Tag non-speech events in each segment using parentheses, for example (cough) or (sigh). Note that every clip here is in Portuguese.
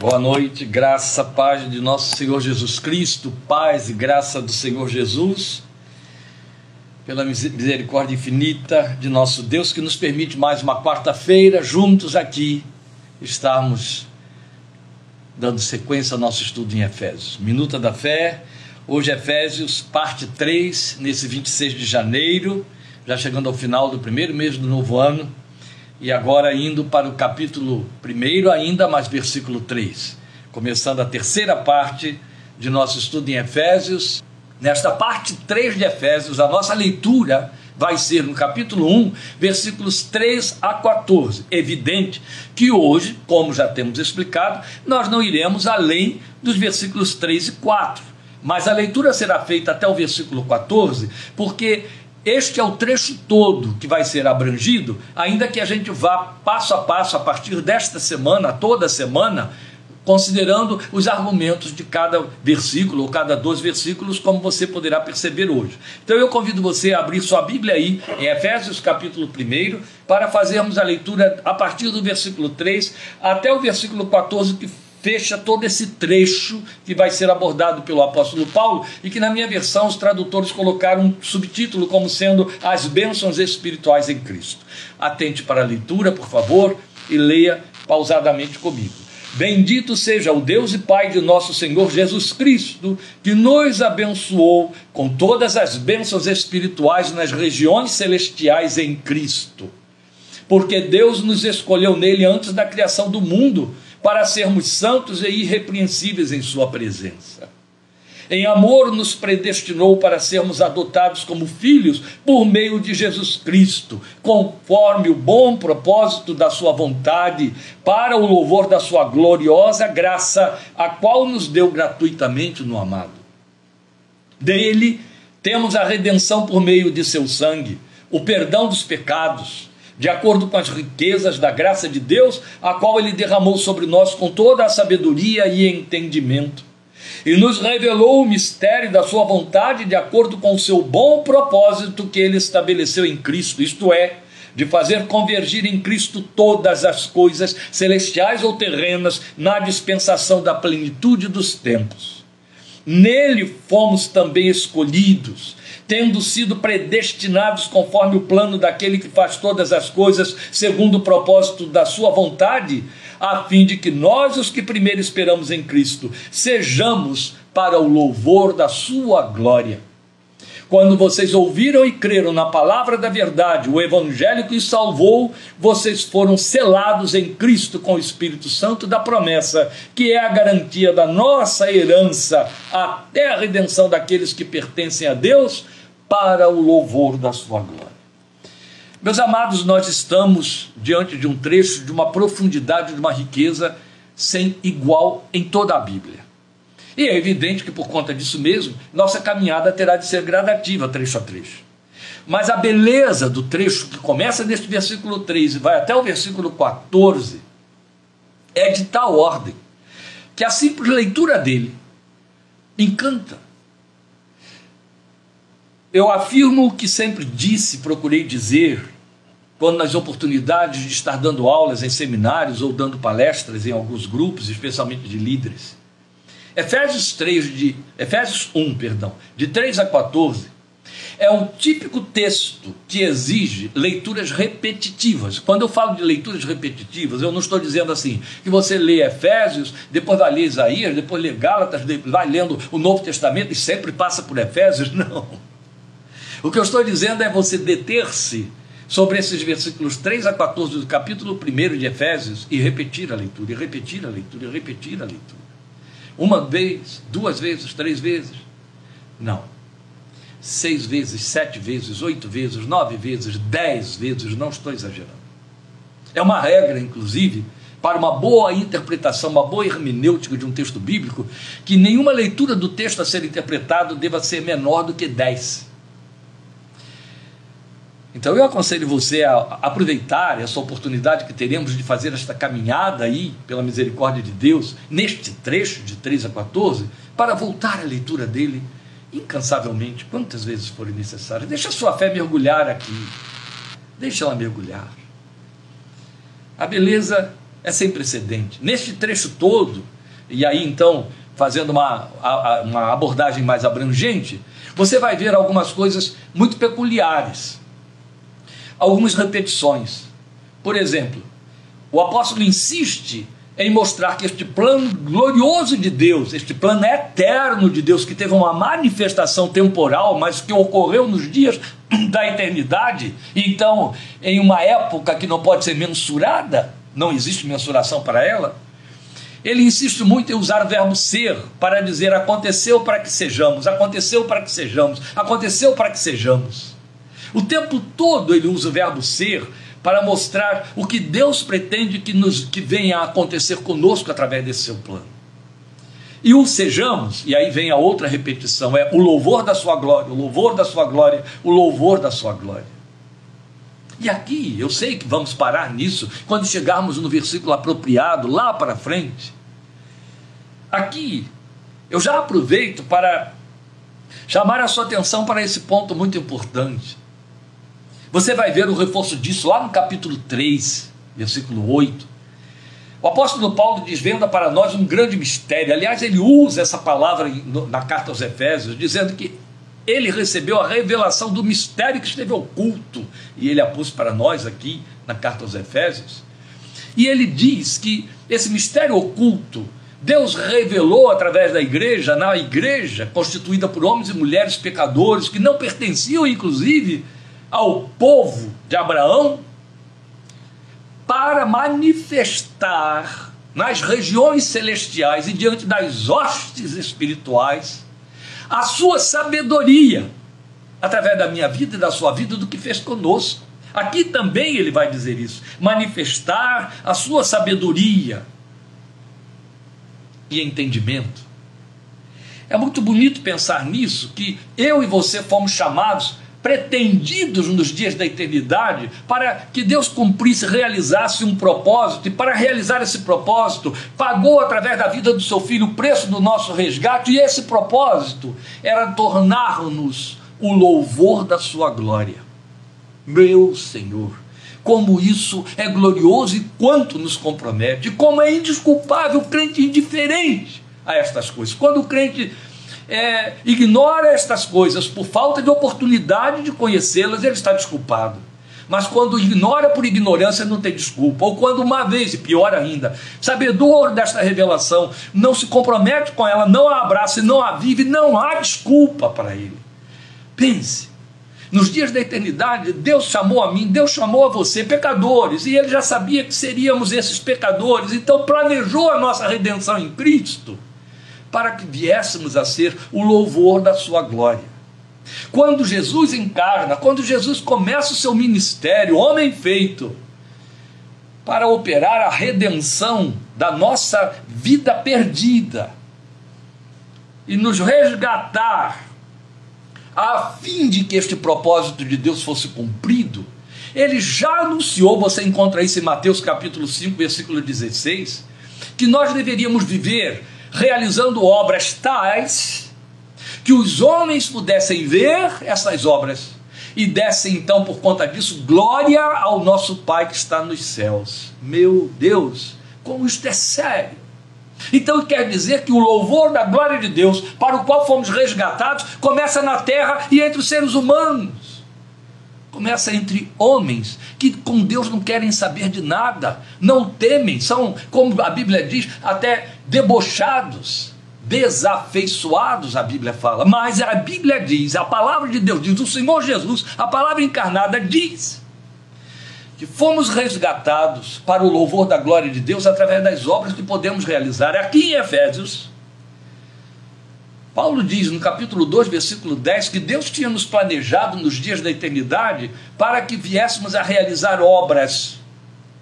Boa noite, graça, paz de nosso Senhor Jesus Cristo, paz e graça do Senhor Jesus, pela misericórdia infinita de nosso Deus que nos permite mais uma quarta-feira juntos aqui estarmos dando sequência ao nosso estudo em Efésios. Minuta da Fé, hoje Efésios, parte 3, nesse 26 de janeiro, já chegando ao final do primeiro mês do novo ano e agora indo para o capítulo 1 ainda, mas versículo 3. Começando a terceira parte de nosso estudo em Efésios. Nesta parte 3 de Efésios, a nossa leitura vai ser no capítulo 1, versículos 3 a 14. Evidente que hoje, como já temos explicado, nós não iremos além dos versículos 3 e 4. Mas a leitura será feita até o versículo 14, porque este é o trecho todo que vai ser abrangido, ainda que a gente vá passo a passo a partir desta semana, toda semana, considerando os argumentos de cada versículo ou cada dois versículos, como você poderá perceber hoje. Então eu convido você a abrir sua Bíblia aí, em Efésios capítulo 1, para fazermos a leitura a partir do versículo 3 até o versículo 14, que fecha todo esse trecho que vai ser abordado pelo apóstolo Paulo e que na minha versão os tradutores colocaram um subtítulo como sendo as bênçãos espirituais em Cristo. Atente para a leitura, por favor, e leia pausadamente comigo. Bendito seja o Deus e Pai de nosso Senhor Jesus Cristo, que nos abençoou com todas as bênçãos espirituais nas regiões celestiais em Cristo. Porque Deus nos escolheu nele antes da criação do mundo para sermos santos e irrepreensíveis em Sua presença. Em amor, nos predestinou para sermos adotados como filhos por meio de Jesus Cristo, conforme o bom propósito da Sua vontade, para o louvor da Sua gloriosa graça, a qual nos deu gratuitamente no amado. Dele temos a redenção por meio de seu sangue, o perdão dos pecados de acordo com as riquezas da graça de Deus, a qual Ele derramou sobre nós com toda a sabedoria e entendimento. E nos revelou o mistério da Sua vontade de acordo com o seu bom propósito que Ele estabeleceu em Cristo, isto é, de fazer convergir em Cristo todas as coisas, celestiais ou terrenas, na dispensação da plenitude dos tempos. Nele fomos também escolhidos tendo sido predestinados conforme o plano daquele que faz todas as coisas segundo o propósito da sua vontade, a fim de que nós, os que primeiro esperamos em Cristo, sejamos para o louvor da sua glória. Quando vocês ouviram e creram na palavra da verdade, o evangelho que os salvou, vocês foram selados em Cristo com o Espírito Santo da promessa, que é a garantia da nossa herança até a redenção daqueles que pertencem a Deus para o louvor da sua glória. Meus amados, nós estamos diante de um trecho de uma profundidade, de uma riqueza sem igual em toda a Bíblia. E é evidente que por conta disso mesmo, nossa caminhada terá de ser gradativa, trecho a trecho. Mas a beleza do trecho que começa neste versículo 3 e vai até o versículo 14 é de tal ordem que a simples leitura dele encanta eu afirmo o que sempre disse, procurei dizer, quando nas oportunidades de estar dando aulas em seminários ou dando palestras em alguns grupos, especialmente de líderes. Efésios 3 de Efésios 1, perdão, de 3 a 14, é um típico texto que exige leituras repetitivas. Quando eu falo de leituras repetitivas, eu não estou dizendo assim que você lê Efésios, depois vai ler Isaías, depois lê Gálatas, vai lendo o Novo Testamento e sempre passa por Efésios. (laughs) Não. O que eu estou dizendo é você deter-se sobre esses versículos 3 a 14 do capítulo 1 de Efésios e repetir a leitura, e repetir a leitura, e repetir a leitura. Uma vez, duas vezes, três vezes. Não. Seis vezes, sete vezes, oito vezes, nove vezes, dez vezes, não estou exagerando. É uma regra, inclusive, para uma boa interpretação, uma boa hermenêutica de um texto bíblico, que nenhuma leitura do texto a ser interpretado deva ser menor do que dez. Então eu aconselho você a aproveitar essa oportunidade que teremos de fazer esta caminhada aí, pela misericórdia de Deus, neste trecho de 3 a 14, para voltar à leitura dele incansavelmente, quantas vezes forem necessárias. Deixa a sua fé mergulhar aqui. Deixa ela mergulhar. A beleza é sem precedente. Neste trecho todo, e aí então, fazendo uma, uma abordagem mais abrangente, você vai ver algumas coisas muito peculiares, algumas repetições. Por exemplo, o apóstolo insiste em mostrar que este plano glorioso de Deus, este plano eterno de Deus, que teve uma manifestação temporal, mas que ocorreu nos dias (clears throat) da eternidade, então em uma época que não pode ser mensurada, não existe mensuração para ela. Ele insiste muito em usar o verbo ser para dizer aconteceu para que sejamos, aconteceu para que sejamos, aconteceu para que sejamos. O tempo todo ele usa o verbo ser para mostrar o que Deus pretende que, nos, que venha a acontecer conosco através desse seu plano. E o sejamos, e aí vem a outra repetição, é o louvor da sua glória, o louvor da sua glória, o louvor da sua glória. E aqui, eu sei que vamos parar nisso quando chegarmos no versículo apropriado, lá para frente. Aqui, eu já aproveito para chamar a sua atenção para esse ponto muito importante. Você vai ver o reforço disso lá no capítulo 3, versículo 8. O apóstolo Paulo desvenda para nós um grande mistério. Aliás, ele usa essa palavra na carta aos Efésios, dizendo que ele recebeu a revelação do mistério que esteve oculto, e ele a pôs para nós aqui na carta aos Efésios. E ele diz que esse mistério oculto Deus revelou através da igreja, na igreja constituída por homens e mulheres pecadores que não pertenciam, inclusive, ao povo de Abraão para manifestar nas regiões celestiais e diante das hostes espirituais a sua sabedoria através da minha vida e da sua vida do que fez conosco. Aqui também ele vai dizer isso, manifestar a sua sabedoria e entendimento. É muito bonito pensar nisso, que eu e você fomos chamados pretendidos nos dias da eternidade para que Deus cumprisse, realizasse um propósito, e para realizar esse propósito, pagou através da vida do seu filho o preço do nosso resgate, e esse propósito era tornar-nos o louvor da sua glória. Meu Senhor, como isso é glorioso e quanto nos compromete, como é indesculpável o crente indiferente a estas coisas. Quando o crente é, ignora estas coisas por falta de oportunidade de conhecê-las, ele está desculpado. Mas quando ignora por ignorância, não tem desculpa. Ou quando uma vez, e pior ainda, sabedor desta revelação, não se compromete com ela, não a abraça e não a vive, não há desculpa para ele. Pense, nos dias da eternidade, Deus chamou a mim, Deus chamou a você, pecadores, e Ele já sabia que seríamos esses pecadores, então planejou a nossa redenção em Cristo para que viéssemos a ser o louvor da sua glória. Quando Jesus encarna, quando Jesus começa o seu ministério, homem feito, para operar a redenção da nossa vida perdida e nos resgatar, a fim de que este propósito de Deus fosse cumprido, ele já anunciou, você encontra isso em Mateus capítulo 5, versículo 16, que nós deveríamos viver realizando obras tais que os homens pudessem ver essas obras e dessem então por conta disso glória ao nosso Pai que está nos céus. Meu Deus, como isto é sério. Então quer dizer que o louvor da glória de Deus, para o qual fomos resgatados, começa na terra e entre os seres humanos começa entre homens que com Deus não querem saber de nada, não temem, são, como a Bíblia diz, até debochados, desafeiçoados, a Bíblia fala. Mas a Bíblia diz, a palavra de Deus diz, o Senhor Jesus, a palavra encarnada diz que fomos resgatados para o louvor da glória de Deus através das obras que podemos realizar. Aqui em Efésios, Paulo diz no capítulo 2, versículo 10, que Deus tinha nos planejado nos dias da eternidade para que viéssemos a realizar obras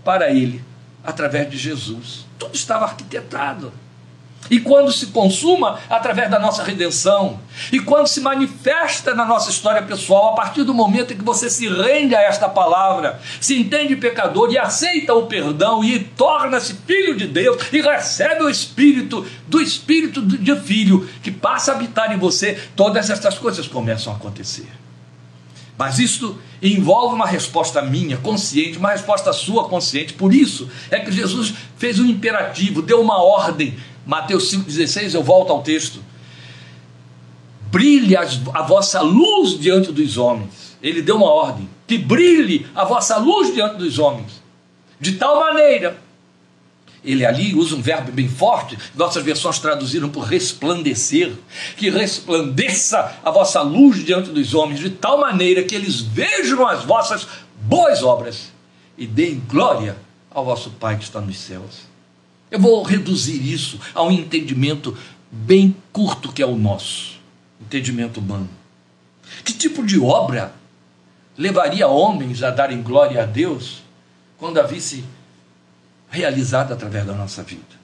para Ele, através de Jesus. Tudo estava arquitetado e quando se consuma através da nossa redenção, e quando se manifesta na nossa história pessoal, a partir do momento em que você se rende a esta palavra, se entende pecador e aceita o perdão e torna-se filho de Deus e recebe o espírito do espírito de filho que passa a habitar em você, todas estas coisas começam a acontecer. Mas isso envolve uma resposta minha, consciente, uma resposta sua, consciente. Por isso é que Jesus fez um imperativo, deu uma ordem. Mateus 5,16, eu volto ao texto. Brilhe a vossa luz diante dos homens. Ele deu uma ordem. Que brilhe a vossa luz diante dos homens. De tal maneira ele ali usa um verbo bem forte, nossas versões traduziram por resplandecer, que resplandeça a vossa luz diante dos homens, de tal maneira que eles vejam as vossas boas obras e deem glória ao vosso Pai que está nos céus. Eu vou reduzir isso a um entendimento bem curto que é o nosso, entendimento humano. Que tipo de obra levaria homens a darem glória a Deus quando a visse realizada através da nossa vida.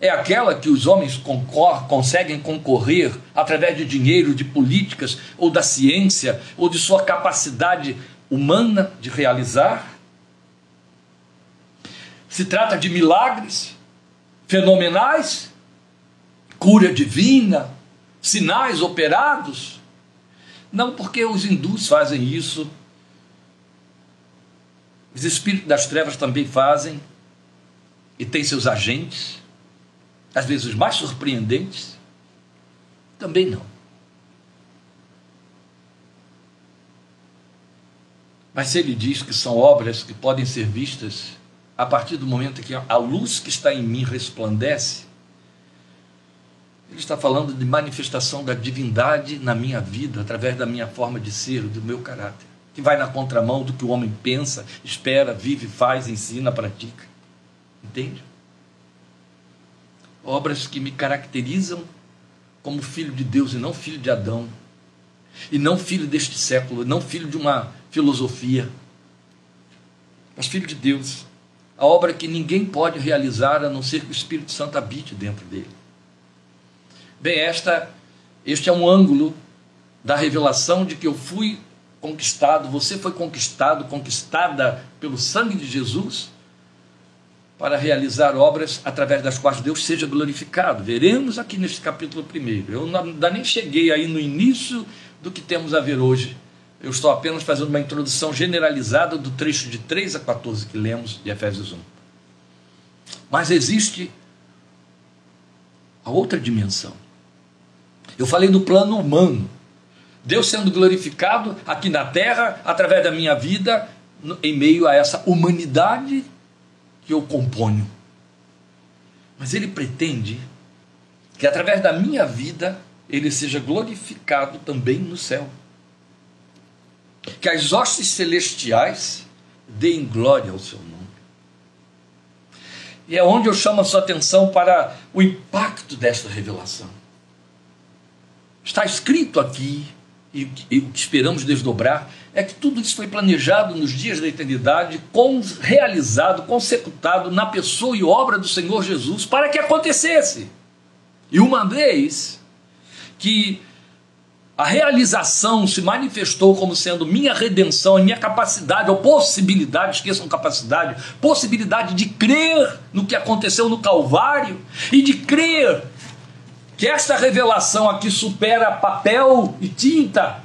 É aquela que os homens concor conseguem concorrer através de dinheiro, de políticas, ou da ciência, ou de sua capacidade humana de realizar. Se trata de milagres fenomenais, cura divina, sinais operados. Não porque os hindus fazem isso os espíritos das trevas também fazem e têm seus agentes, às vezes os mais surpreendentes, também não. Mas se ele diz que são obras que podem ser vistas a partir do momento que a luz que está em mim resplandece, ele está falando de manifestação da divindade na minha vida, através da minha forma de ser, do meu caráter que vai na contramão do que o homem pensa, espera, vive, faz, ensina, pratica. Entende? Obras que me caracterizam como filho de Deus e não filho de Adão, e não filho deste século, não filho de uma filosofia, mas filho de Deus. A obra que ninguém pode realizar a não ser que o Espírito Santo habite dentro dele. Bem, esta, este é um ângulo da revelação de que eu fui conquistado, você foi conquistado, conquistada pelo sangue de Jesus para realizar obras através das quais Deus seja glorificado. Veremos aqui neste capítulo primeiro. Eu ainda nem cheguei aí no início do que temos a ver hoje. Eu estou apenas fazendo uma introdução generalizada do trecho de 3 a 14 que lemos de Efésios 1. Mas existe a outra dimensão. Eu falei do plano humano, Deus sendo glorificado aqui na terra, através da minha vida, em meio a essa humanidade que eu componho. Mas Ele pretende que através da minha vida Ele seja glorificado também no céu. Que as hostes celestiais deem glória ao seu nome. E é onde eu chamo a sua atenção para o impacto desta revelação. Está escrito aqui e, o que esperamos desdobrar é que tudo isso foi planejado nos dias da eternidade, com, realizado, consecutado na pessoa e obra do Senhor Jesus para que acontecesse. E uma vez que a realização se manifestou como sendo minha redenção, minha capacidade ou possibilidade, esqueçam capacidade, possibilidade de crer no que aconteceu no Calvário e de crer que esta revelação aqui supera papel e tinta,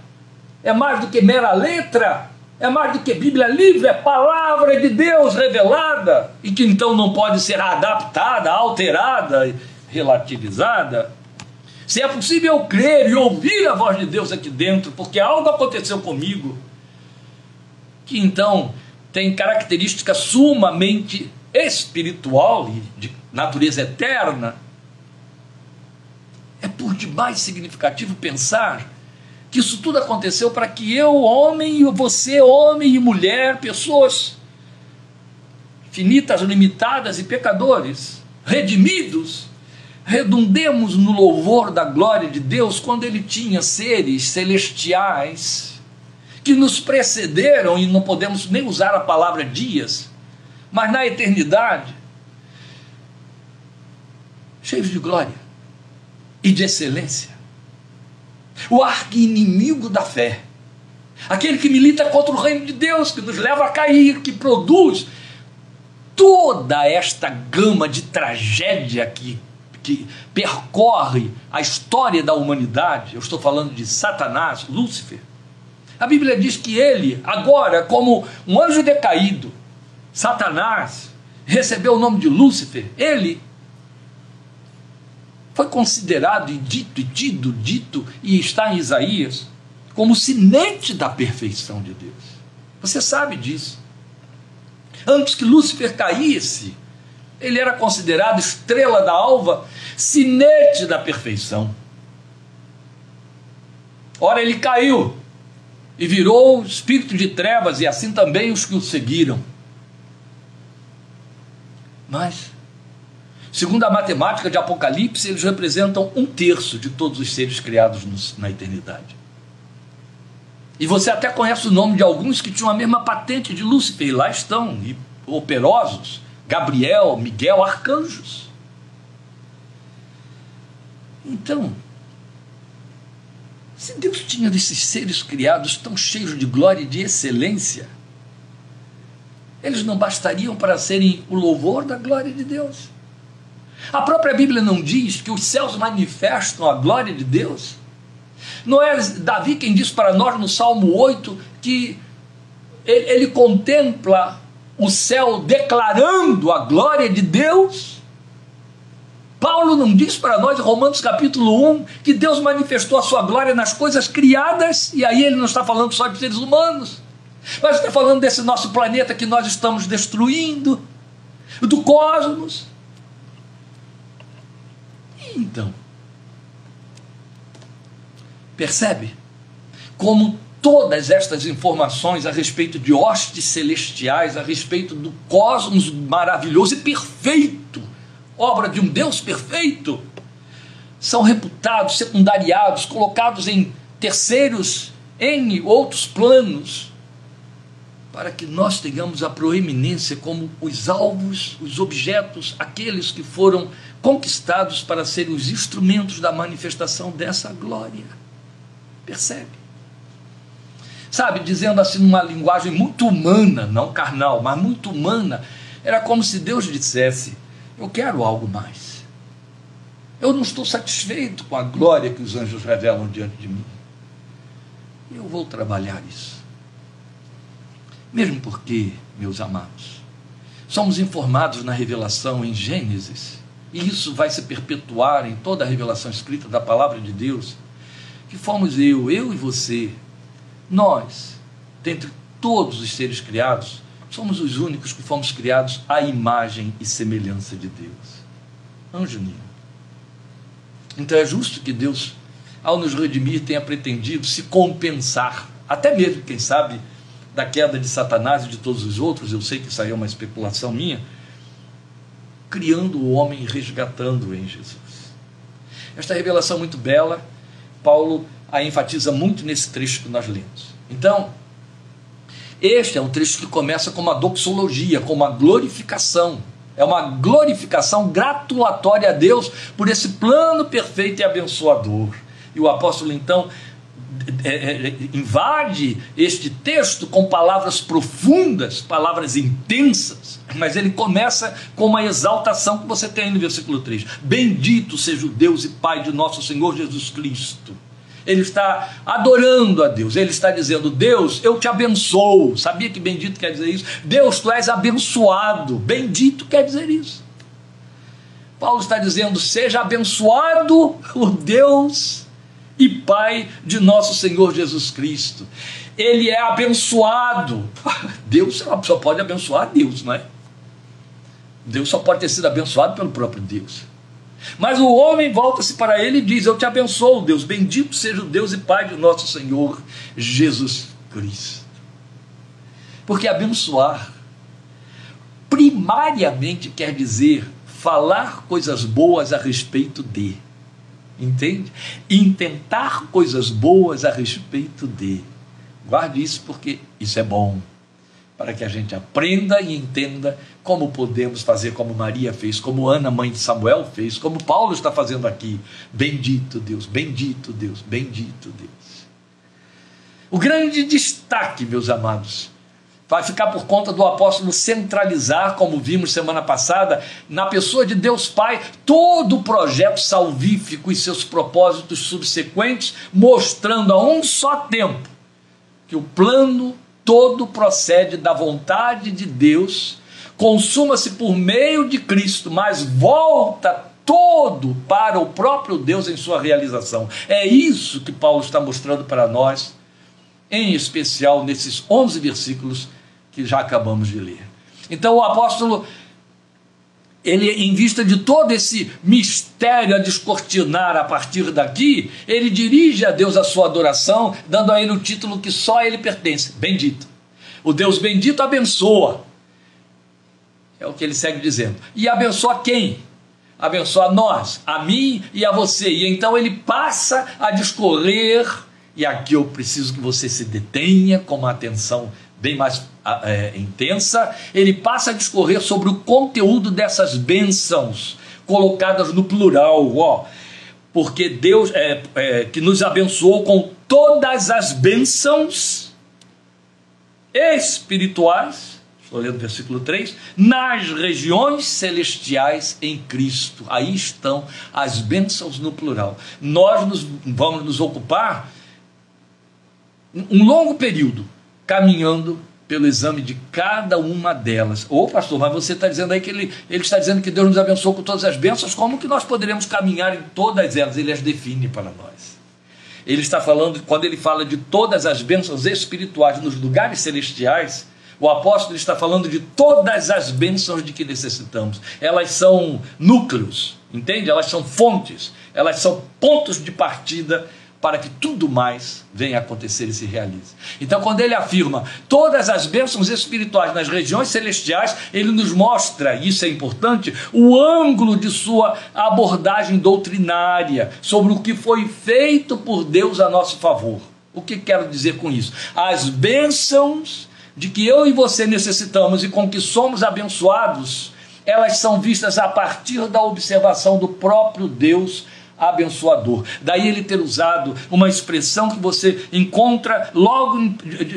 é mais do que mera letra, é mais do que Bíblia livre, é palavra de Deus revelada, e que então não pode ser adaptada, alterada, relativizada. Se é possível crer e ouvir a voz de Deus aqui dentro, porque algo aconteceu comigo, que então tem característica sumamente espiritual e de natureza eterna, é por demais significativo pensar que isso tudo aconteceu para que eu, homem, e você, homem e mulher, pessoas finitas, limitadas e pecadores, redimidos, redundemos no louvor da glória de Deus quando Ele tinha seres celestiais que nos precederam, e não podemos nem usar a palavra dias, mas na eternidade, cheios de glória e de excelência. O arqui-inimigo da fé. Aquele que milita contra o reino de Deus, que nos leva a cair, que produz toda esta gama de tragédia que, que percorre a história da humanidade. Eu estou falando de Satanás, Lúcifer. A Bíblia diz que ele, agora, como um anjo decaído, Satanás, recebeu o nome de Lúcifer. Ele foi considerado e dito e tido, dito, e está em Isaías, como sinete da perfeição de Deus. Você sabe disso. Antes que Lúcifer caísse, ele era considerado estrela da alva, sinete da perfeição. Ora, ele caiu e virou espírito de trevas, e assim também os que o seguiram. Mas, segundo a matemática de Apocalipse, eles representam um terço de todos os seres criados na eternidade. E você até conhece o nome de alguns que tinham a mesma patente de Lúcifer, e lá estão, e operosos, Gabriel, Miguel, arcanjos. Então, se Deus tinha desses seres criados tão cheios de glória e de excelência, eles não bastariam para serem o louvor da glória de Deus. A própria Bíblia não diz que os céus manifestam a glória de Deus? Não é Davi quem diz para nós no Salmo 8 que ele, ele contempla o céu declarando a glória de Deus? Paulo não diz para nós, Romanos capítulo 1, que Deus manifestou a sua glória nas coisas criadas, e aí ele não está falando só de seres humanos. Mas está falando desse nosso planeta que nós estamos destruindo, do cosmos. Então, percebe como todas estas informações a respeito de hostes celestiais, a respeito do cosmos maravilhoso e perfeito, obra de um Deus perfeito, são reputados, secundariados, colocados em terceiros, em outros planos, para que nós tenhamos a proeminência como os alvos, os objetos, aqueles que foram conquistados para serem os instrumentos da manifestação dessa glória. Percebe? Sabe, dizendo assim numa linguagem muito humana, não carnal, mas muito humana, era como se Deus dissesse: Eu quero algo mais. Eu não estou satisfeito com a glória que os anjos revelam diante de mim. Eu vou trabalhar isso. Mesmo porque, meus amados, somos informados na revelação em Gênesis, e isso vai se perpetuar em toda a revelação escrita da palavra de Deus, que fomos eu, eu e você, nós, dentre todos os seres criados, somos os únicos que fomos criados à imagem e semelhança de Deus. Anjo nenhum. Então é justo que Deus, ao nos redimir, tenha pretendido se compensar, até mesmo, quem sabe, da queda de Satanás e de todos os outros, eu sei que isso aí é uma especulação minha, criando o homem e resgatando-o em Jesus. Esta revelação muito bela, Paulo a enfatiza muito nesse trecho que nós lemos. Então, este é um trecho que começa com uma doxologia, com uma glorificação. É uma glorificação gratulatória a Deus por esse plano perfeito e abençoador. E o apóstolo então é, é, invade este texto com palavras profundas, palavras intensas, mas ele começa com uma exaltação que você tem no versículo 3. Bendito seja o Deus e Pai de nosso Senhor Jesus Cristo. Ele está adorando a Deus, ele está dizendo: Deus, eu te abençoo. Sabia que bendito quer dizer isso? Deus, tu és abençoado. Bendito quer dizer isso. Paulo está dizendo: seja abençoado o Deus e Pai de nosso Senhor Jesus Cristo. Ele é abençoado. Deus só pode abençoar Deus, não é? Deus só pode ter sido abençoado pelo próprio Deus. Mas o homem volta-se para ele e diz: Eu te abençoo, Deus. Bendito seja o Deus e Pai de nosso Senhor Jesus Cristo. Porque abençoar, primariamente, quer dizer falar coisas boas a respeito de entende? Intentar coisas boas a respeito de. Guarde isso porque isso é bom. Para que a gente aprenda e entenda como podemos fazer como Maria fez, como Ana, mãe de Samuel, fez, como Paulo está fazendo aqui. Bendito Deus, bendito Deus, bendito Deus. O grande destaque, meus amados, vai ficar por conta do apóstolo centralizar, como vimos semana passada, na pessoa de Deus Pai, todo o projeto salvífico e seus propósitos subsequentes, mostrando a um só tempo que o plano todo procede da vontade de Deus, consuma-se por meio de Cristo, mas volta todo para o próprio Deus em sua realização. É isso que Paulo está mostrando para nós, em especial nesses 11 versículos que já acabamos de ler. Então o apóstolo ele, em vista de todo esse mistério a descortinar a partir daqui, ele dirige a Deus a sua adoração, dando a ele o título que só a ele pertence: Bendito. O Deus bendito abençoa. É o que ele segue dizendo. E abençoa quem? Abençoa nós, a mim e a você. E então ele passa a discorrer, e aqui eu preciso que você se detenha com uma atenção bem mais é, intensa, ele passa a discorrer sobre o conteúdo dessas bênçãos colocadas no plural, ó, porque Deus é, é, que nos abençoou com todas as bênçãos espirituais, estou lendo o versículo 3, nas regiões celestiais em Cristo. Aí estão as bênçãos no plural. Nós nos, vamos nos ocupar um longo período caminhando pelo exame de cada uma delas. Ô pastor, mas você está dizendo aí que ele, ele está dizendo que Deus nos abençoou com todas as bênçãos, como que nós poderemos caminhar em todas elas? Ele as define para nós. Ele está falando, quando ele fala de todas as bênçãos espirituais nos lugares celestiais, o apóstolo está falando de todas as bênçãos de que necessitamos. Elas são núcleos, entende? Elas são fontes, elas são pontos de partida para que tudo mais venha a acontecer e se realize. Então, quando ele afirma todas as bênçãos espirituais nas regiões celestiais, ele nos mostra, e isso é importante, o ângulo de sua abordagem doutrinária sobre o que foi feito por Deus a nosso favor. O que quero dizer com isso? As bênçãos de que eu e você necessitamos e com que somos abençoados, elas são vistas a partir da observação do próprio Deus abençoador. Daí ele ter usado uma expressão que você encontra logo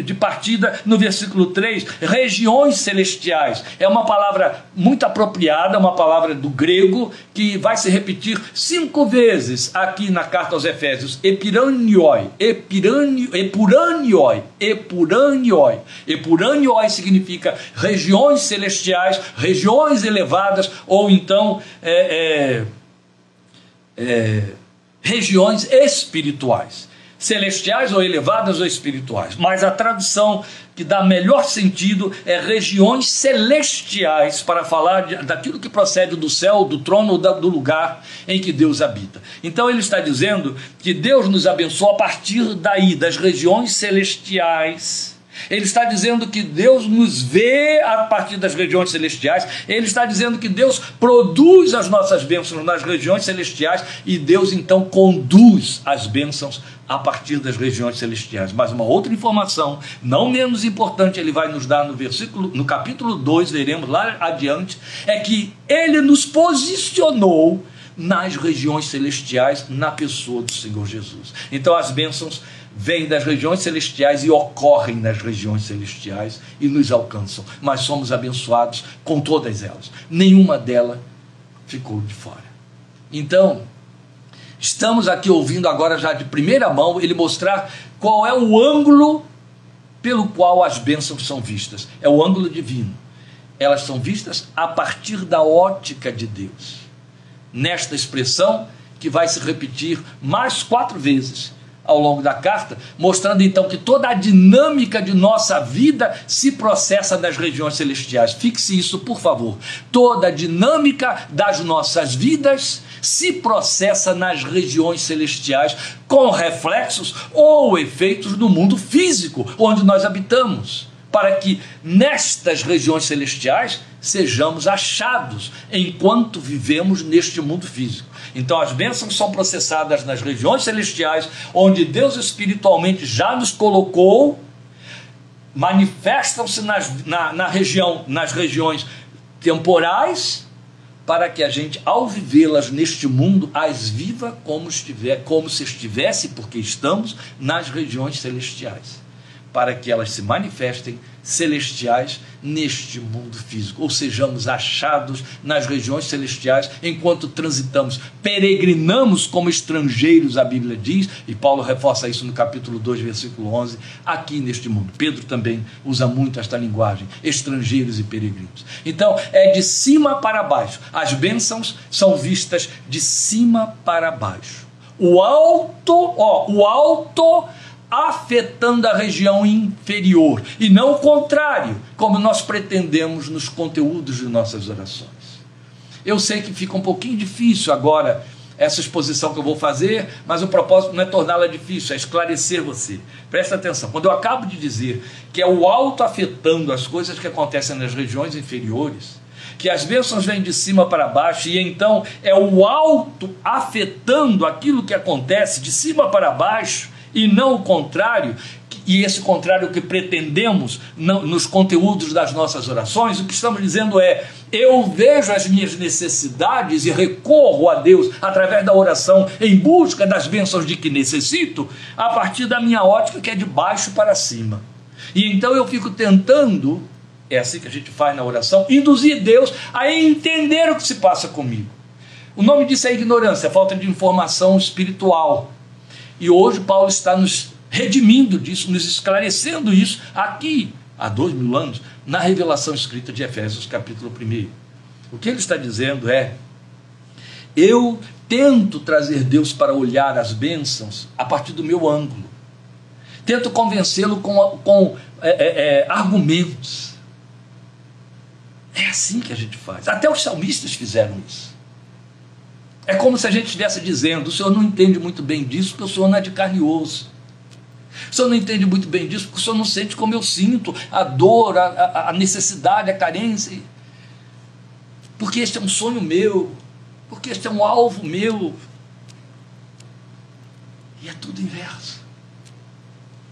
de partida no versículo 3, regiões celestiais. É uma palavra muito apropriada, uma palavra do grego que vai se repetir cinco vezes aqui na carta aos Efésios. Epiranioi, epirani, epuranioi, epuranioi. Epuranioi significa regiões celestiais, regiões elevadas, ou então é, é é, regiões espirituais, celestiais ou elevadas ou espirituais. Mas a tradução que dá melhor sentido é regiões celestiais, para falar de, daquilo que procede do céu, do trono, da, do lugar em que Deus habita. Então ele está dizendo que Deus nos abençoa a partir daí, das regiões celestiais ele está dizendo que Deus nos vê a partir das regiões celestiais. Ele está dizendo que Deus produz as nossas bênçãos nas regiões celestiais e Deus então conduz as bênçãos a partir das regiões celestiais. Mas uma outra informação, não menos importante, ele vai nos dar no versículo, no capítulo 2, veremos lá adiante, é que ele nos posicionou nas regiões celestiais na pessoa do Senhor Jesus. Então as bênçãos vêm das regiões celestiais e ocorrem nas regiões celestiais e nos alcançam. Mas somos abençoados com todas elas. Nenhuma delas ficou de fora. Então, estamos aqui ouvindo agora já de primeira mão ele mostrar qual é o ângulo pelo qual as bênçãos são vistas. É o ângulo divino. Elas são vistas a partir da ótica de Deus. Nesta expressão que vai se repetir mais quatro vezes ao longo da carta, mostrando então que toda a dinâmica de nossa vida se processa nas regiões celestiais. Fixe isso, por favor. Toda a dinâmica das nossas vidas se processa nas regiões celestiais, com reflexos ou efeitos no mundo físico onde nós habitamos para que nestas regiões celestiais sejamos achados enquanto vivemos neste mundo físico. Então as bênçãos são processadas nas regiões celestiais, onde Deus espiritualmente já nos colocou, manifestam-se na, na região, nas regiões temporais, para que a gente, ao vivê-las neste mundo, as viva como, estiver, como se estivesse, porque estamos nas regiões celestiais para que elas se manifestem celestiais neste mundo físico, ou sejamos achados nas regiões celestiais enquanto transitamos, peregrinamos como estrangeiros, a Bíblia diz, e Paulo reforça isso no capítulo 2, versículo 11, aqui neste mundo. Pedro também usa muito esta linguagem, estrangeiros e peregrinos. Então, é de cima para baixo. As bênçãos são vistas de cima para baixo. O alto, ó, o alto afetando a região inferior e não o contrário, como nós pretendemos nos conteúdos de nossas orações. Eu sei que fica um pouquinho difícil agora essa exposição que eu vou fazer, mas o propósito não é torná-la difícil, é esclarecer você. Presta atenção. Quando eu acabo de dizer que é o alto afetando as coisas que acontecem nas regiões inferiores, que as bênçãos vêm de cima para baixo e então é o alto afetando aquilo que acontece de cima para baixo, e não o contrário, e esse contrário que pretendemos nos conteúdos das nossas orações, o que estamos dizendo é: eu vejo as minhas necessidades e recorro a Deus através da oração em busca das bênçãos de que necessito, a partir da minha ótica que é de baixo para cima. E então eu fico tentando, é assim que a gente faz na oração, induzir Deus a entender o que se passa comigo. O nome disso é ignorância, falta de informação espiritual. E hoje Paulo está nos redimindo disso, nos esclarecendo isso aqui, há dois mil anos, na revelação escrita de Efésios, capítulo 1. O que ele está dizendo é: eu tento trazer Deus para olhar as bênçãos a partir do meu ângulo, tento convencê-lo com, com é, é, é, argumentos. É assim que a gente faz. Até os salmistas fizeram isso. É como se a gente estivesse dizendo: o senhor não entende muito bem disso porque o senhor não é de carne e osso. O senhor não entende muito bem disso porque o senhor não sente como eu sinto a dor, a, a necessidade, a carência. Porque este é um sonho meu, porque este é um alvo meu. E é tudo inverso.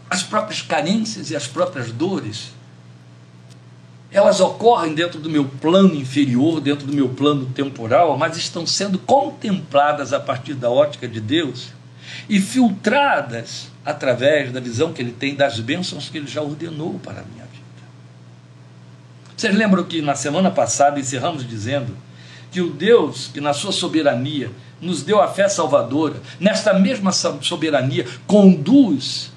As próprias carências e as próprias dores elas ocorrem dentro do meu plano inferior, dentro do meu plano temporal, mas estão sendo contempladas a partir da ótica de Deus e filtradas através da visão que ele tem das bênçãos que ele já ordenou para a minha vida. Vocês lembram que na semana passada encerramos dizendo que o Deus que na sua soberania nos deu a fé salvadora, nesta mesma soberania conduz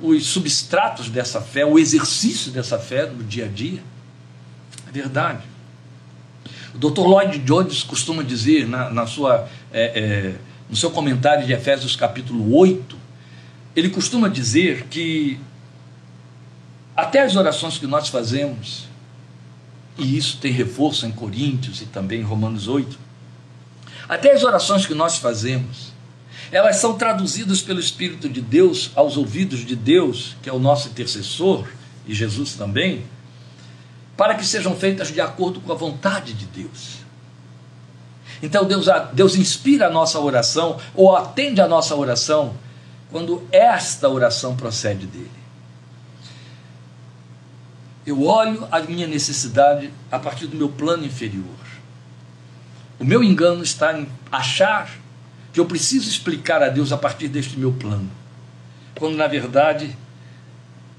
os substratos dessa fé, o exercício dessa fé no dia a dia verdade. O Dr. Lloyd Jones costuma dizer na, na sua, é, é, no seu comentário de Efésios capítulo 8, ele costuma dizer que até as orações que nós fazemos, e isso tem reforço em Coríntios e também em Romanos 8, até as orações que nós fazemos, elas são traduzidas pelo Espírito de Deus aos ouvidos de Deus, que é o nosso intercessor, e Jesus também, para que sejam feitas de acordo com a vontade de Deus. Então Deus, Deus inspira a nossa oração ou atende a nossa oração quando esta oração procede dele. Eu olho a minha necessidade a partir do meu plano inferior. O meu engano está em achar que eu preciso explicar a Deus a partir deste meu plano, quando na verdade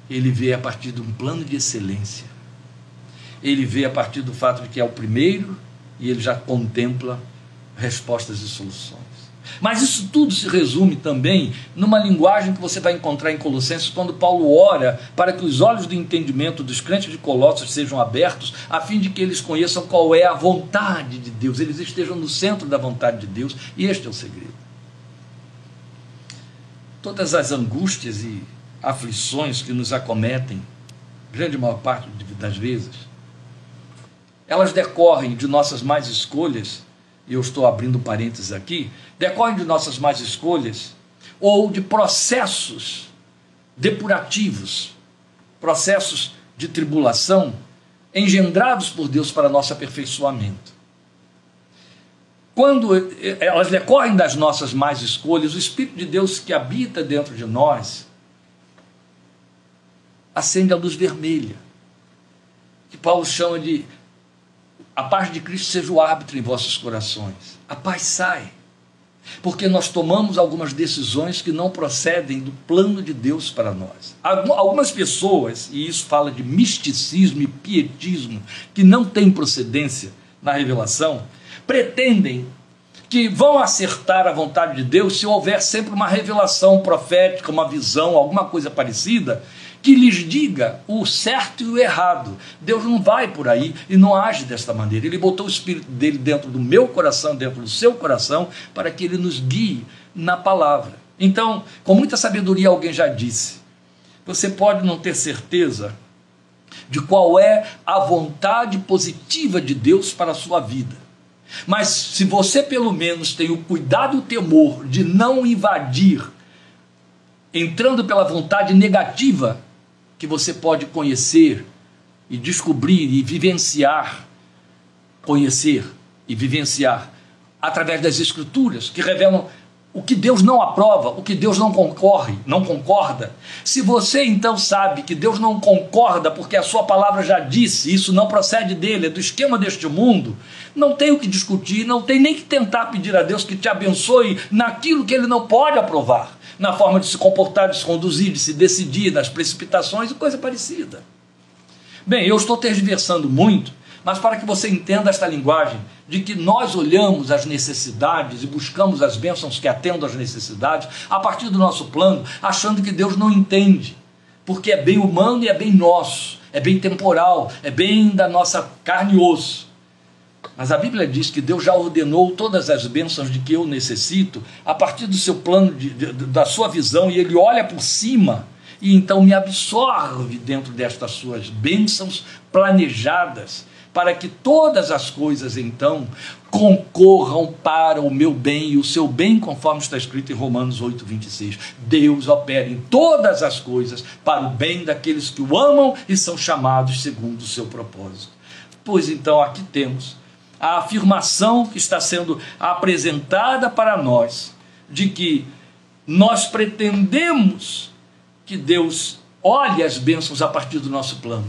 ele vê a partir de um plano de excelência ele vê a partir do fato de que é o primeiro e ele já contempla respostas e soluções. Mas isso tudo se resume também numa linguagem que você vai encontrar em Colossenses quando Paulo ora para que os olhos do entendimento dos crentes de Colossos sejam abertos, a fim de que eles conheçam qual é a vontade de Deus, eles estejam no centro da vontade de Deus, e este é o segredo. Todas as angústias e aflições que nos acometem, grande maior parte das vezes, elas decorrem de nossas más escolhas, e eu estou abrindo parênteses aqui, decorrem de nossas más escolhas ou de processos depurativos, processos de tribulação engendrados por Deus para nosso aperfeiçoamento. Quando elas decorrem das nossas más escolhas, o Espírito de Deus que habita dentro de nós acende a luz vermelha, que Paulo chama de a paz de Cristo seja o árbitro em vossos corações. A paz sai. porque nós tomamos algumas decisões que não procedem do plano de Deus para nós. Algumas pessoas, e isso fala de misticismo e pietismo, que não tem procedência na revelação, pretendem que vão acertar a vontade de Deus se houver sempre uma revelação profética, uma visão, alguma coisa parecida, que lhes diga o certo e o errado. Deus não vai por aí e não age desta maneira. Ele botou o Espírito dele dentro do meu coração, dentro do seu coração, para que ele nos guie na palavra. Então, com muita sabedoria, alguém já disse: você pode não ter certeza de qual é a vontade positiva de Deus para a sua vida mas se você pelo menos tem o cuidado e o temor de não invadir, entrando pela vontade negativa que você pode conhecer e descobrir e vivenciar, conhecer e vivenciar através das escrituras que revelam o que Deus não aprova, o que Deus não concorre, não concorda. Se você então sabe que Deus não concorda porque a sua palavra já disse, isso não procede dele, é do esquema deste mundo, não tem o que discutir, não tem nem que tentar pedir a Deus que te abençoe naquilo que ele não pode aprovar, na forma de se comportar, de se conduzir, de se decidir, nas precipitações e coisa parecida. Bem, eu estou tergiversando muito, mas para que você entenda esta linguagem de que nós olhamos as necessidades e buscamos as bênçãos que atendam às necessidades a partir do nosso plano, achando que Deus não entende, porque é bem humano e é bem nosso, é bem temporal, é bem da nossa carne e osso. Mas a Bíblia diz que Deus já ordenou todas as bênçãos de que eu necessito a partir do seu plano, de, de, da sua visão, e Ele olha por cima e então me absorve dentro destas suas bênçãos planejadas para que todas as coisas então concorram para o meu bem e o seu bem, conforme está escrito em Romanos 8, 26. Deus opera em todas as coisas para o bem daqueles que o amam e são chamados segundo o seu propósito. Pois então aqui temos a afirmação que está sendo apresentada para nós de que nós pretendemos que Deus olhe as bênçãos a partir do nosso plano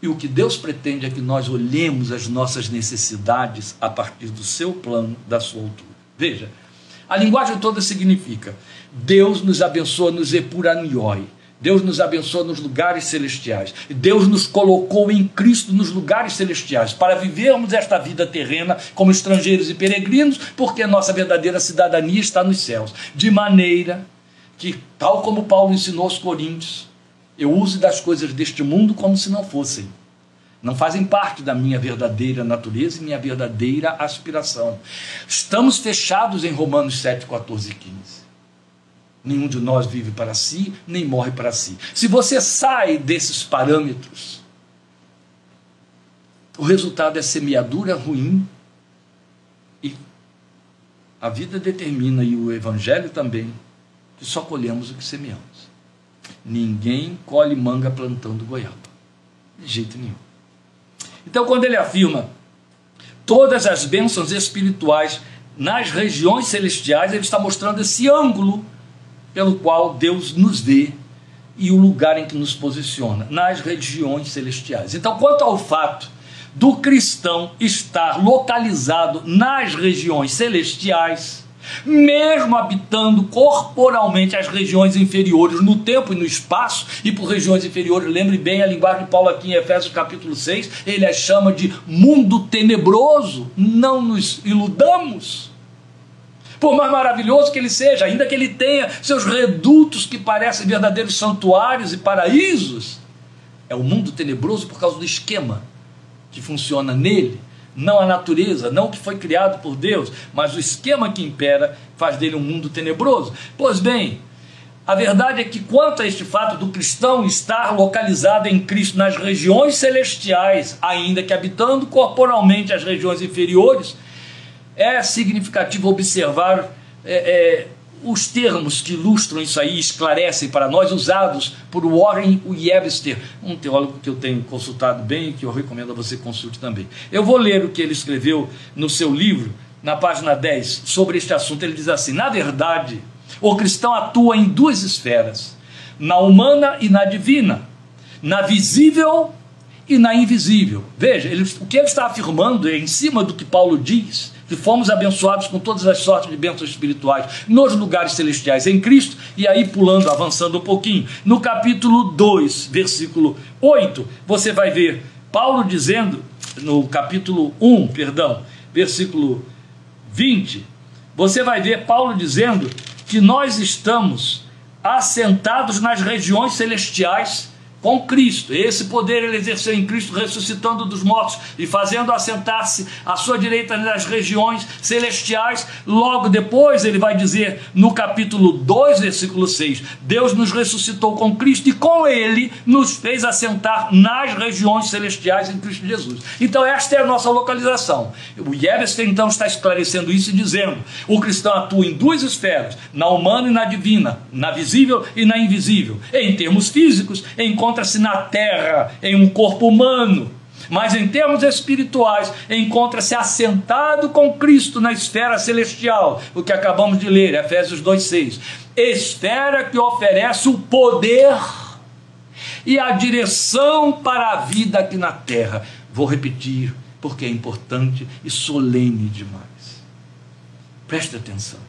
e o que Deus pretende é que nós olhemos as nossas necessidades a partir do seu plano, da sua altura. Veja, a linguagem toda significa: Deus nos abençoa nos epuranioi. Deus nos abençoa nos lugares celestiais. Deus nos colocou em Cristo nos lugares celestiais para vivermos esta vida terrena como estrangeiros e peregrinos, porque nossa verdadeira cidadania está nos céus. De maneira que, tal como Paulo ensinou aos Coríntios, eu uso das coisas deste mundo como se não fossem. Não fazem parte da minha verdadeira natureza e minha verdadeira aspiração. Estamos fechados em Romanos 7, 14 e 15. Nenhum de nós vive para si, nem morre para si. Se você sai desses parâmetros, o resultado é semeadura ruim e a vida determina, e o Evangelho também, que só colhemos o que semeamos. Ninguém colhe manga plantando goiaba. De jeito nenhum. Então, quando ele afirma todas as bênçãos espirituais nas regiões celestiais, ele está mostrando esse ângulo pelo qual Deus nos vê e o lugar em que nos posiciona, nas regiões celestiais. Então, quanto ao fato do cristão estar localizado nas regiões celestiais, mesmo habitando corporalmente as regiões inferiores no tempo e no espaço, e por regiões inferiores, lembre bem a linguagem de Paulo aqui em Efésios capítulo 6, ele as chama de mundo tenebroso, não nos iludamos. Por mais maravilhoso que ele seja, ainda que ele tenha seus redutos que parecem verdadeiros santuários e paraísos, é o mundo tenebroso por causa do esquema que funciona nele não a natureza, não o que foi criado por Deus, mas o esquema que impera faz dele um mundo tenebroso. Pois bem, a verdade é que, quanto a este fato do cristão estar localizado em Cristo nas regiões celestiais, ainda que habitando corporalmente as regiões inferiores, é significativo observar é, é, os termos que ilustram isso aí, esclarecem para nós, usados por Warren Webster, um teólogo que eu tenho consultado bem e que eu recomendo a você consulte também. Eu vou ler o que ele escreveu no seu livro, na página 10, sobre este assunto. Ele diz assim: na verdade, o cristão atua em duas esferas, na humana e na divina, na visível e na invisível. Veja, ele, o que ele está afirmando é em cima do que Paulo diz que fomos abençoados com todas as sortes de bênçãos espirituais nos lugares celestiais em Cristo, e aí pulando, avançando um pouquinho, no capítulo 2, versículo 8, você vai ver Paulo dizendo, no capítulo 1, perdão, versículo 20, você vai ver Paulo dizendo que nós estamos assentados nas regiões celestiais com Cristo. Esse poder ele exerceu em Cristo, ressuscitando dos mortos e fazendo assentar-se à sua direita nas regiões celestiais. Logo depois, ele vai dizer no capítulo 2, versículo 6: Deus nos ressuscitou com Cristo e com ele nos fez assentar nas regiões celestiais em Cristo Jesus. Então, esta é a nossa localização. O Yevestein então está esclarecendo isso e dizendo: o cristão atua em duas esferas, na humana e na divina, na visível e na invisível. Em termos físicos, encontra encontra-se na terra em um corpo humano, mas em termos espirituais, encontra-se assentado com Cristo na esfera celestial, o que acabamos de ler, Efésios 2,6. Esfera que oferece o poder e a direção para a vida aqui na terra. Vou repetir, porque é importante e solene demais. Preste atenção.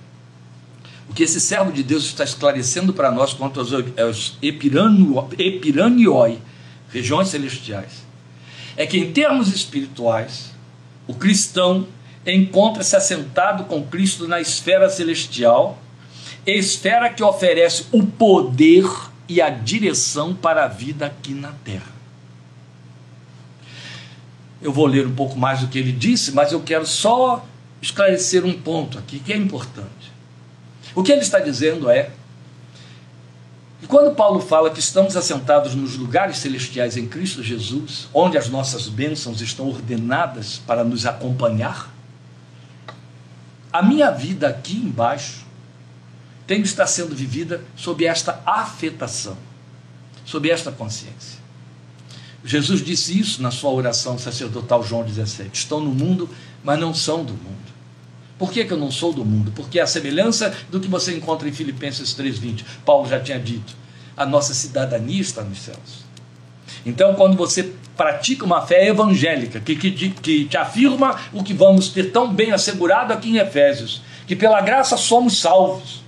O que esse servo de Deus está esclarecendo para nós quanto aos, aos epiranioi, regiões celestiais, é que em termos espirituais, o cristão encontra-se assentado com Cristo na esfera celestial, esfera que oferece o poder e a direção para a vida aqui na terra. Eu vou ler um pouco mais do que ele disse, mas eu quero só esclarecer um ponto aqui que é importante. O que ele está dizendo é que quando Paulo fala que estamos assentados nos lugares celestiais em Cristo Jesus, onde as nossas bênçãos estão ordenadas para nos acompanhar, a minha vida aqui embaixo tem de estar sendo vivida sob esta afetação, sob esta consciência. Jesus disse isso na sua oração sacerdotal João 17: Estão no mundo, mas não são do mundo. Por que, que eu não sou do mundo? Porque a semelhança do que você encontra em Filipenses 3,20, Paulo já tinha dito, a nossa cidadania está nos céus. Então, quando você pratica uma fé evangélica, que, que, que te afirma o que vamos ter tão bem assegurado aqui em Efésios, que pela graça somos salvos.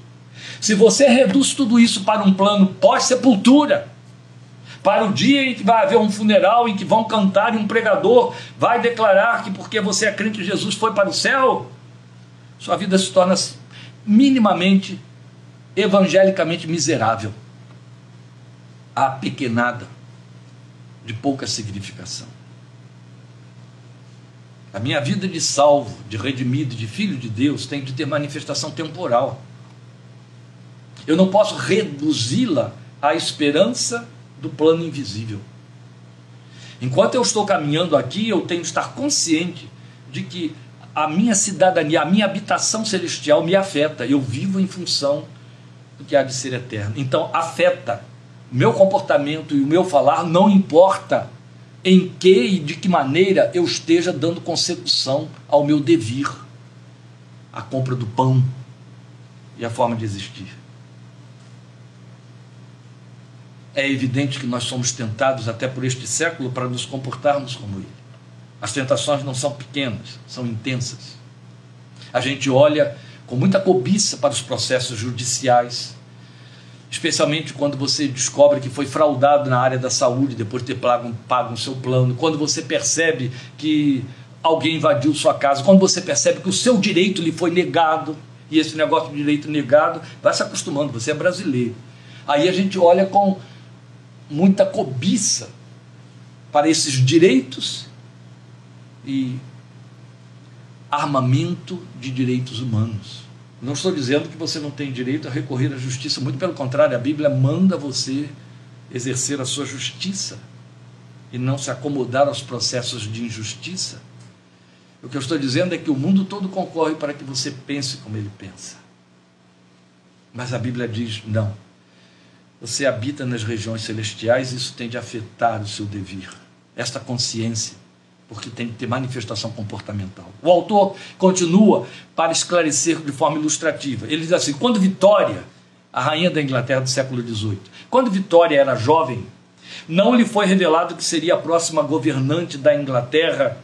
Se você reduz tudo isso para um plano pós-sepultura, para o dia em que vai haver um funeral, em que vão cantar e um pregador vai declarar que porque você é crente, Jesus foi para o céu, sua vida se torna minimamente, evangelicamente miserável, apequenada, de pouca significação. A minha vida de salvo, de redimido, de filho de Deus tem de ter manifestação temporal. Eu não posso reduzi-la à esperança do plano invisível. Enquanto eu estou caminhando aqui, eu tenho de estar consciente de que a minha cidadania, a minha habitação celestial me afeta. Eu vivo em função do que há de ser eterno. Então, afeta o meu comportamento e o meu falar, não importa em que e de que maneira eu esteja dando consecução ao meu devir, a compra do pão e a forma de existir. É evidente que nós somos tentados até por este século para nos comportarmos como ele. As tentações não são pequenas, são intensas. A gente olha com muita cobiça para os processos judiciais, especialmente quando você descobre que foi fraudado na área da saúde depois de ter pago, pago o seu plano, quando você percebe que alguém invadiu sua casa, quando você percebe que o seu direito lhe foi negado, e esse negócio de direito negado vai se acostumando, você é brasileiro. Aí a gente olha com muita cobiça para esses direitos e armamento de direitos humanos. Não estou dizendo que você não tem direito a recorrer à justiça, muito pelo contrário, a Bíblia manda você exercer a sua justiça e não se acomodar aos processos de injustiça. O que eu estou dizendo é que o mundo todo concorre para que você pense como ele pensa. Mas a Bíblia diz: não. Você habita nas regiões celestiais isso tem de afetar o seu devir. Esta consciência porque tem que ter manifestação comportamental. O autor continua para esclarecer de forma ilustrativa. Ele diz assim: quando Vitória, a rainha da Inglaterra do século XVIII, quando Vitória era jovem, não lhe foi revelado que seria a próxima governante da Inglaterra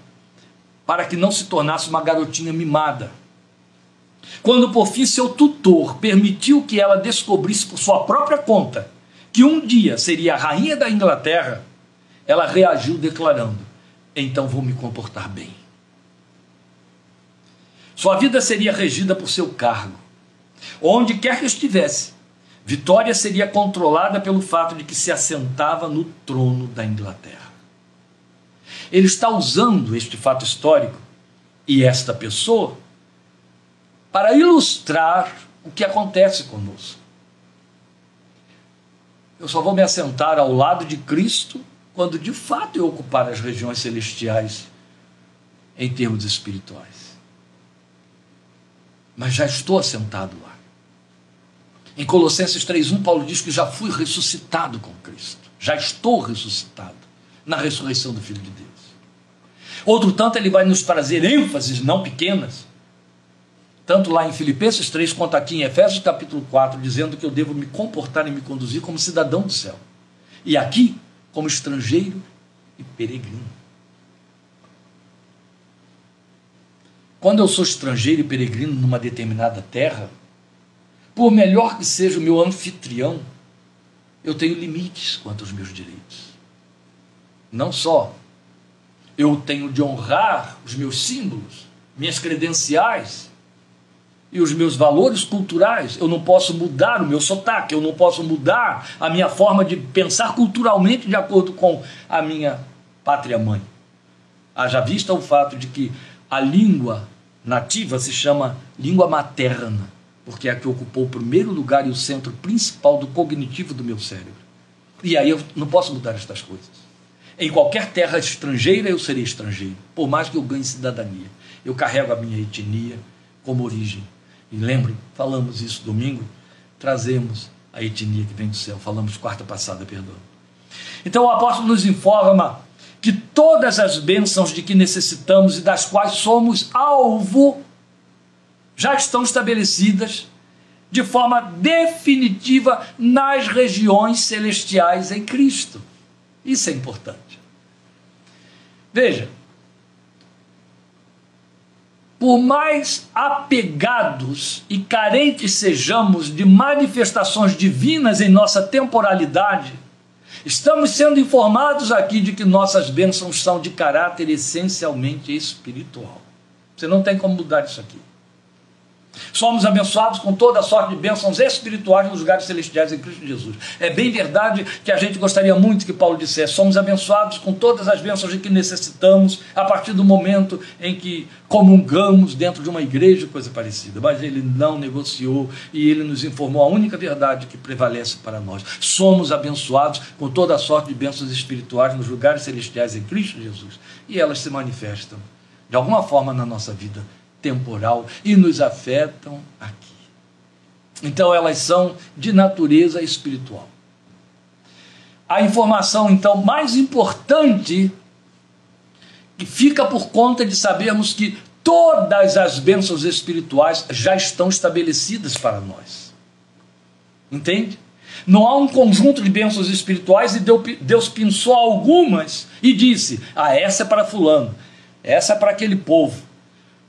para que não se tornasse uma garotinha mimada. Quando por fim seu tutor permitiu que ela descobrisse por sua própria conta que um dia seria a rainha da Inglaterra, ela reagiu declarando: Então vou me comportar bem. Sua vida seria regida por seu cargo. Onde quer que estivesse, Vitória seria controlada pelo fato de que se assentava no trono da Inglaterra. Ele está usando este fato histórico e esta pessoa para ilustrar o que acontece conosco. Eu só vou me assentar ao lado de Cristo quando de fato eu ocupar as regiões celestiais em termos espirituais. Mas já estou assentado lá. Em Colossenses 3:1 Paulo diz que já fui ressuscitado com Cristo. Já estou ressuscitado na ressurreição do filho de Deus. Outro tanto ele vai nos trazer ênfases não pequenas tanto lá em Filipenses 3 quanto aqui em Efésios capítulo 4, dizendo que eu devo me comportar e me conduzir como cidadão do céu. E aqui, como estrangeiro e peregrino. Quando eu sou estrangeiro e peregrino numa determinada terra, por melhor que seja o meu anfitrião, eu tenho limites quanto aos meus direitos. Não só eu tenho de honrar os meus símbolos, minhas credenciais, e os meus valores culturais. Eu não posso mudar o meu sotaque, eu não posso mudar a minha forma de pensar culturalmente de acordo com a minha pátria mãe. Haja vista o fato de que a língua nativa se chama língua materna, porque é a que ocupou o primeiro lugar e o centro principal do cognitivo do meu cérebro. E aí eu não posso mudar estas coisas. Em qualquer terra estrangeira eu serei estrangeiro, por mais que eu ganhe cidadania. Eu carrego a minha etnia como origem. E lembrem, falamos isso domingo, trazemos a etnia que vem do céu. Falamos quarta passada, perdão. Então o apóstolo nos informa que todas as bênçãos de que necessitamos e das quais somos alvo já estão estabelecidas de forma definitiva nas regiões celestiais em Cristo. Isso é importante. Veja, por mais apegados e carentes sejamos de manifestações divinas em nossa temporalidade, estamos sendo informados aqui de que nossas bênçãos são de caráter essencialmente espiritual. Você não tem como mudar isso aqui. Somos abençoados com toda a sorte de bênçãos espirituais nos lugares celestiais em Cristo Jesus. É bem verdade que a gente gostaria muito que Paulo dissesse: somos abençoados com todas as bênçãos de que necessitamos a partir do momento em que comungamos dentro de uma igreja, coisa parecida. Mas ele não negociou e ele nos informou a única verdade que prevalece para nós. Somos abençoados com toda a sorte de bênçãos espirituais nos lugares celestiais em Cristo Jesus. E elas se manifestam de alguma forma na nossa vida temporal e nos afetam aqui. Então elas são de natureza espiritual. A informação então mais importante que fica por conta de sabermos que todas as bênçãos espirituais já estão estabelecidas para nós. Entende? Não há um conjunto de bênçãos espirituais e Deus pensou algumas e disse: Ah, essa é para Fulano, essa é para aquele povo,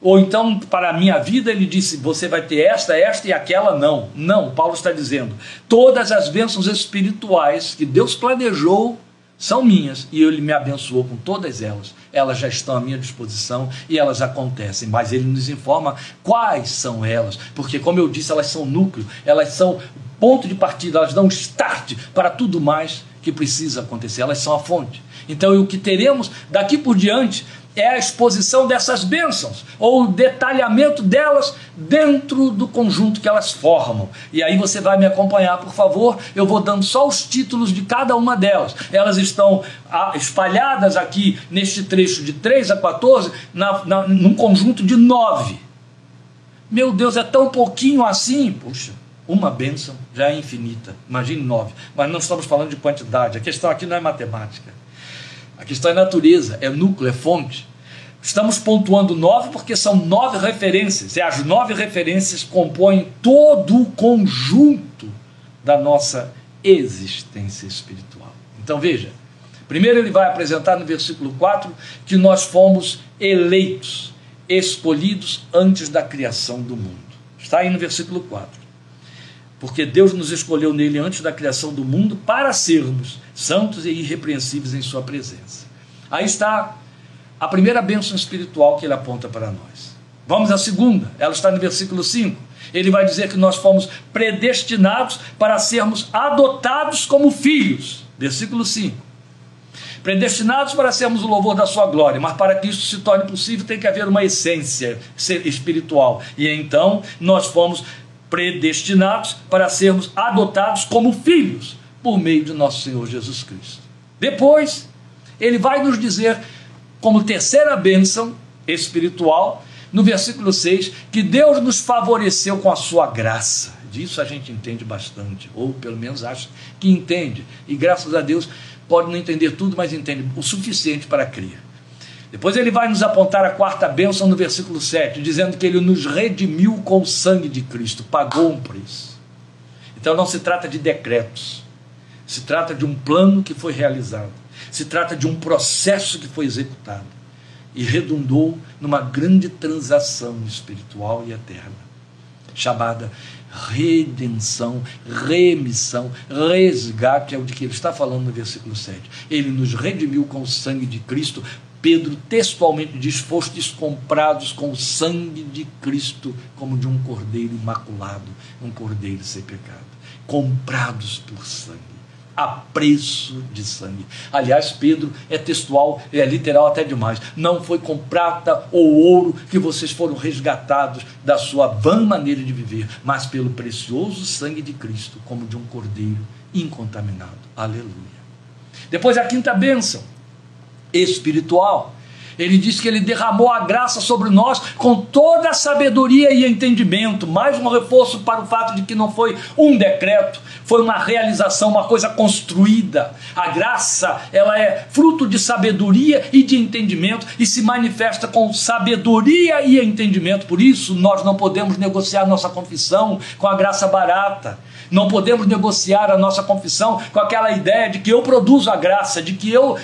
ou então, para a minha vida, ele disse: você vai ter esta, esta e aquela, não. Não, Paulo está dizendo: todas as bênçãos espirituais que Deus planejou são minhas e ele me abençoou com todas elas. Elas já estão à minha disposição e elas acontecem, mas ele nos informa quais são elas, porque, como eu disse, elas são núcleo, elas são ponto de partida, elas dão start para tudo mais que precisa acontecer, elas são a fonte. Então, o que teremos daqui por diante é a exposição dessas bênçãos, ou o detalhamento delas dentro do conjunto que elas formam. E aí você vai me acompanhar, por favor. Eu vou dando só os títulos de cada uma delas. Elas estão ah, espalhadas aqui neste trecho de 3 a 14, na, na, num conjunto de nove. Meu Deus, é tão pouquinho assim? Puxa, uma bênção já é infinita. Imagine nove. Mas não estamos falando de quantidade. A questão aqui não é matemática. A questão é natureza, é núcleo, é fonte. Estamos pontuando nove porque são nove referências, e as nove referências compõem todo o conjunto da nossa existência espiritual. Então veja, Primeiro, ele vai apresentar no versículo 4 que nós fomos eleitos, escolhidos antes da criação do mundo. Está aí no versículo 4. Porque Deus nos escolheu nele antes da criação do mundo para sermos santos e irrepreensíveis em Sua presença. Aí está a primeira bênção espiritual que ele aponta para nós. Vamos à segunda, ela está no versículo 5. Ele vai dizer que nós fomos predestinados para sermos adotados como filhos. Versículo 5 predestinados para sermos o louvor da sua glória, mas para que isso se torne possível tem que haver uma essência espiritual. E então nós fomos predestinados para sermos adotados como filhos por meio de nosso Senhor Jesus Cristo. Depois, ele vai nos dizer, como terceira bênção espiritual, no versículo 6, que Deus nos favoreceu com a sua graça. Disso a gente entende bastante, ou pelo menos acha que entende. E graças a Deus pode não entender tudo, mas entende o suficiente para crer. Depois ele vai nos apontar a quarta bênção no versículo 7, dizendo que ele nos redimiu com o sangue de Cristo, pagou um preço. Então não se trata de decretos, se trata de um plano que foi realizado, se trata de um processo que foi executado e redundou numa grande transação espiritual e eterna, chamada redenção, remissão, resgate, é o de que ele está falando no versículo 7. Ele nos redimiu com o sangue de Cristo. Pedro textualmente diz: Fostes comprados com o sangue de Cristo, como de um cordeiro imaculado, um cordeiro sem pecado. Comprados por sangue a preço de sangue. Aliás, Pedro é textual, é literal até demais. Não foi com prata ou ouro que vocês foram resgatados da sua vã maneira de viver, mas pelo precioso sangue de Cristo, como de um cordeiro incontaminado. Aleluia. Depois a quinta bênção, espiritual. Ele diz que ele derramou a graça sobre nós com toda a sabedoria e entendimento. Mais um reforço para o fato de que não foi um decreto, foi uma realização, uma coisa construída. A graça, ela é fruto de sabedoria e de entendimento e se manifesta com sabedoria e entendimento. Por isso, nós não podemos negociar nossa confissão com a graça barata. Não podemos negociar a nossa confissão com aquela ideia de que eu produzo a graça, de que eu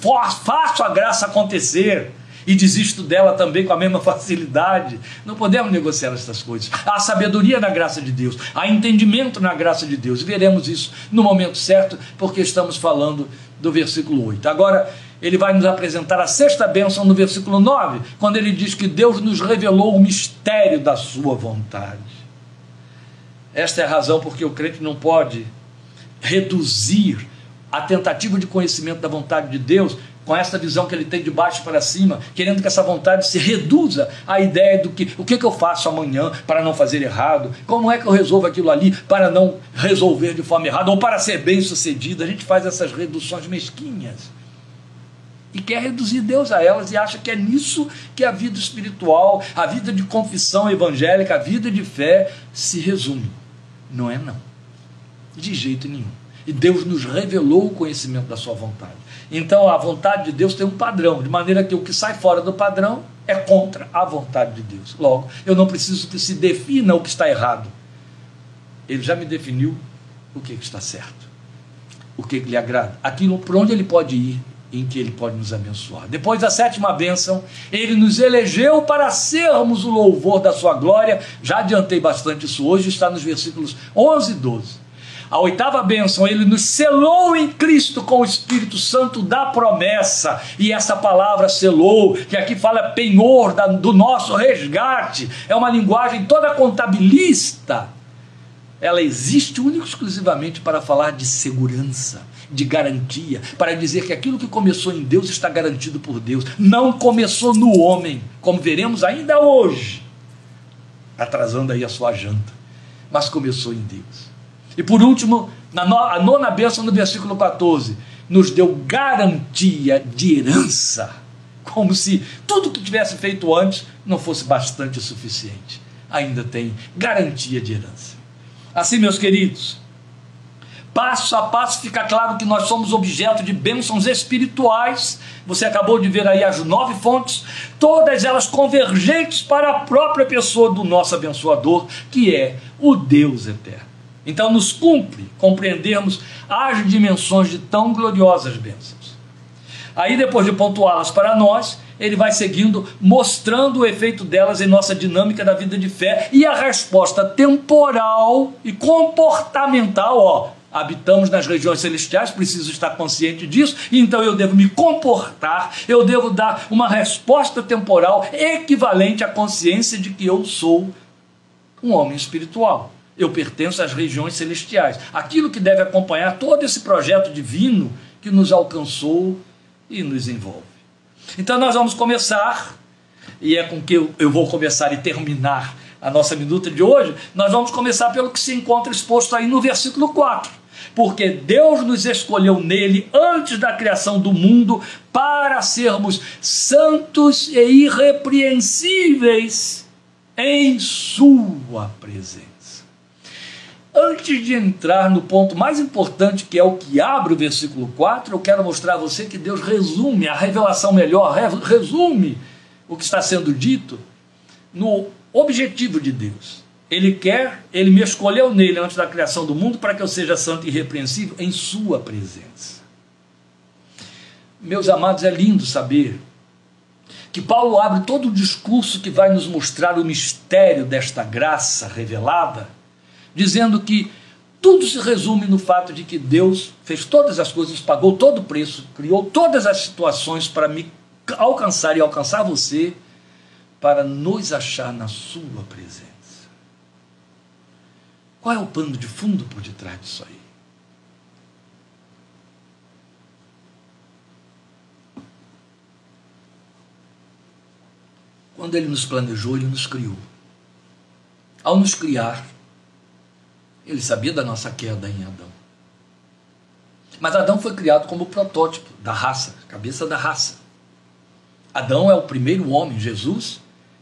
faço a graça acontecer e desisto dela também com a mesma (laughs) facilidade. Não podemos negociar essas coisas. Há sabedoria na graça de Deus, há entendimento na graça de Deus. Veremos isso no momento certo, porque estamos falando do versículo 8. Agora, ele vai nos apresentar a sexta bênção no versículo 9, quando ele diz que Deus nos revelou o mistério da sua vontade. Esta é a razão porque o crente não pode reduzir a tentativa de conhecimento da vontade de Deus com essa visão que ele tem de baixo para cima, querendo que essa vontade se reduza à ideia do que o que, que eu faço amanhã para não fazer errado, como é que eu resolvo aquilo ali para não resolver de forma errada ou para ser bem sucedido. A gente faz essas reduções mesquinhas e quer reduzir Deus a elas e acha que é nisso que a vida espiritual, a vida de confissão evangélica, a vida de fé se resume. Não é não. De jeito nenhum. E Deus nos revelou o conhecimento da sua vontade. Então a vontade de Deus tem um padrão, de maneira que o que sai fora do padrão é contra a vontade de Deus. Logo, eu não preciso que se defina o que está errado. Ele já me definiu o que está certo, o que lhe agrada, aquilo por onde ele pode ir, em que ele pode nos abençoar. Depois da sétima bênção, ele nos elegeu para sermos o louvor da sua glória. Já adiantei bastante isso hoje, está nos versículos 11 e 12. A oitava bênção, ele nos selou em Cristo com o Espírito Santo da promessa. E essa palavra selou, que aqui fala penhor da, do nosso resgate, é uma linguagem toda contabilista. Ela existe única e exclusivamente para falar de segurança de garantia, para dizer que aquilo que começou em Deus está garantido por Deus. Não começou no homem, como veremos ainda hoje, atrasando aí a sua janta, mas começou em Deus. E por último, na no, a nona bênção no versículo 14, nos deu garantia de herança, como se tudo que tivesse feito antes não fosse bastante suficiente. Ainda tem garantia de herança. Assim, meus queridos, passo a passo fica claro que nós somos objeto de bênçãos espirituais. Você acabou de ver aí as nove fontes, todas elas convergentes para a própria pessoa do nosso abençoador, que é o Deus eterno. Então nos cumpre compreendermos as dimensões de tão gloriosas bênçãos. Aí, depois de pontuá-las para nós, ele vai seguindo, mostrando o efeito delas em nossa dinâmica da vida de fé e a resposta temporal e comportamental, ó. Habitamos nas regiões celestiais, preciso estar consciente disso, então eu devo me comportar, eu devo dar uma resposta temporal equivalente à consciência de que eu sou um homem espiritual. Eu pertenço às regiões celestiais. Aquilo que deve acompanhar todo esse projeto divino que nos alcançou e nos envolve. Então nós vamos começar, e é com que eu, vou começar e terminar a nossa minuta de hoje, nós vamos começar pelo que se encontra exposto aí no versículo 4. Porque Deus nos escolheu nele antes da criação do mundo para sermos santos e irrepreensíveis em Sua presença. Antes de entrar no ponto mais importante, que é o que abre o versículo 4, eu quero mostrar a você que Deus resume, a revelação melhor, resume o que está sendo dito no objetivo de Deus. Ele quer, ele me escolheu nele antes da criação do mundo para que eu seja santo e irrepreensível em Sua presença. Meus amados, é lindo saber que Paulo abre todo o discurso que vai nos mostrar o mistério desta graça revelada dizendo que tudo se resume no fato de que Deus fez todas as coisas, pagou todo o preço, criou todas as situações para me alcançar e alcançar você, para nos achar na Sua presença. Qual é o pano de fundo por detrás disso aí? Quando Ele nos planejou, Ele nos criou. Ao nos criar, ele sabia da nossa queda em Adão. Mas Adão foi criado como protótipo da raça, cabeça da raça. Adão é o primeiro homem, Jesus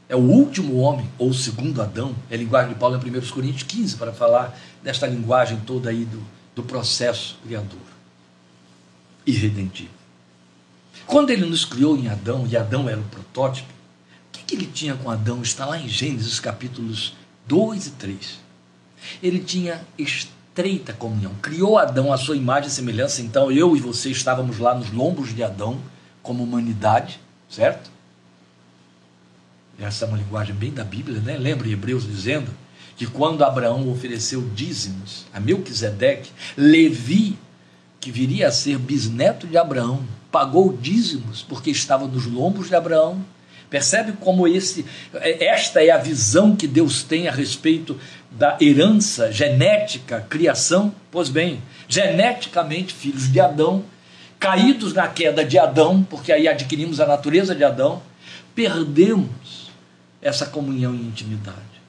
é o último homem, ou o segundo Adão. É a linguagem de Paulo em 1 Coríntios 15, para falar desta linguagem toda aí do, do processo criador e redentivo. Quando ele nos criou em Adão, e Adão era o protótipo, o que, que ele tinha com Adão? Está lá em Gênesis capítulos 2 e 3 ele tinha estreita comunhão. Criou Adão à sua imagem e semelhança, então eu e você estávamos lá nos lombos de Adão, como humanidade, certo? Essa é uma linguagem bem da Bíblia, né? Lembra Hebreus dizendo que quando Abraão ofereceu dízimos a Melquisedeque, Levi, que viria a ser bisneto de Abraão, pagou dízimos porque estava nos lombos de Abraão Percebe como esse, é, esta é a visão que Deus tem a respeito da herança genética, criação? Pois bem, geneticamente filhos de Adão, caídos na queda de Adão, porque aí adquirimos a natureza de Adão, perdemos essa comunhão e intimidade.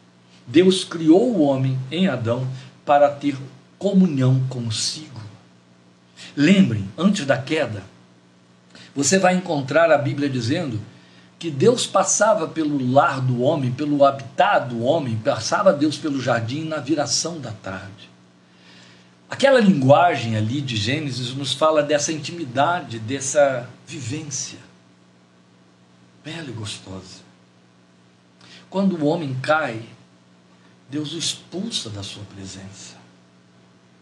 Deus criou o homem em Adão para ter comunhão consigo. Lembrem, antes da queda, você vai encontrar a Bíblia dizendo que Deus passava pelo lar do homem, pelo habitat do homem, passava Deus pelo jardim na viração da tarde. Aquela linguagem ali de Gênesis nos fala dessa intimidade, dessa vivência bela e gostosa. Quando o homem cai, Deus o expulsa da sua presença,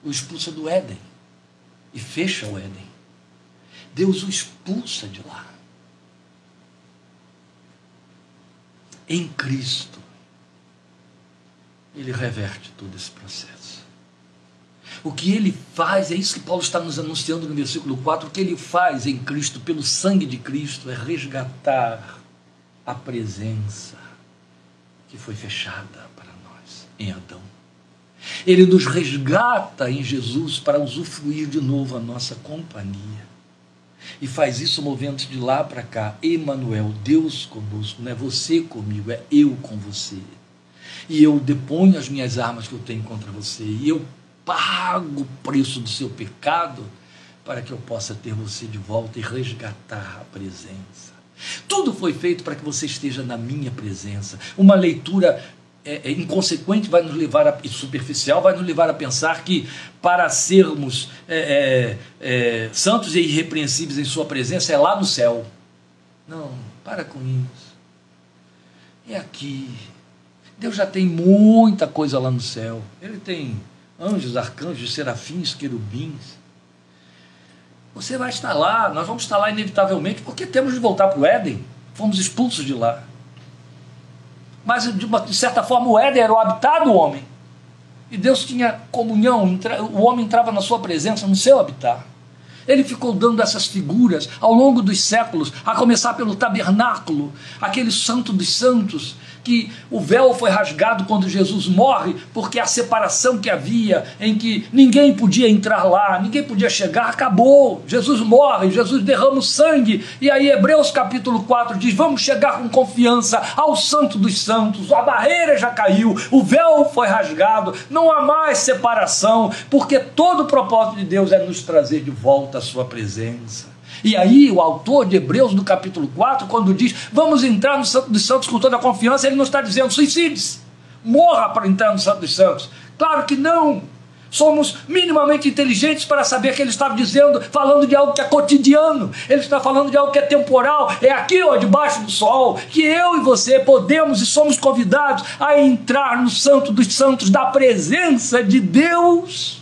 o expulsa do Éden e fecha o Éden. Deus o expulsa de lá. em Cristo, ele reverte todo esse processo. O que ele faz, é isso que Paulo está nos anunciando no versículo 4, o que ele faz em Cristo, pelo sangue de Cristo, é resgatar a presença que foi fechada para nós em Adão. Ele nos resgata em Jesus para usufruir de novo a nossa companhia e faz isso movendo de lá para cá. Emanuel, Deus conosco, não é você comigo, é eu com você. E eu deponho as minhas armas que eu tenho contra você, e eu pago o preço do seu pecado para que eu possa ter você de volta e resgatar a presença. Tudo foi feito para que você esteja na minha presença. Uma leitura é, é, inconsequente vai nos levar a, e superficial vai nos levar a pensar que para sermos é, é, é, santos e irrepreensíveis em sua presença é lá no céu. Não, para com isso. É aqui. Deus já tem muita coisa lá no céu. Ele tem anjos, arcanjos, serafins, querubins. Você vai estar lá, nós vamos estar lá inevitavelmente, porque temos de voltar para o Éden. Fomos expulsos de lá. Mas, de, uma, de certa forma, o Éden era o habitat do homem. E Deus tinha comunhão, o homem entrava na sua presença, no seu habitat. Ele ficou dando essas figuras ao longo dos séculos, a começar pelo tabernáculo, aquele santo dos santos, que o véu foi rasgado quando Jesus morre, porque a separação que havia, em que ninguém podia entrar lá, ninguém podia chegar, acabou. Jesus morre, Jesus derrama o sangue, e aí Hebreus capítulo 4 diz: Vamos chegar com confiança ao Santo dos Santos, a barreira já caiu, o véu foi rasgado, não há mais separação, porque todo o propósito de Deus é nos trazer de volta a Sua presença. E aí, o autor de Hebreus, no capítulo 4, quando diz vamos entrar no Santo dos Santos com toda a confiança, ele não está dizendo suicide-se, morra para entrar no Santo dos Santos. Claro que não. Somos minimamente inteligentes para saber que ele estava dizendo, falando de algo que é cotidiano, ele está falando de algo que é temporal, é aqui, ó, debaixo do sol, que eu e você podemos e somos convidados a entrar no Santo dos Santos da presença de Deus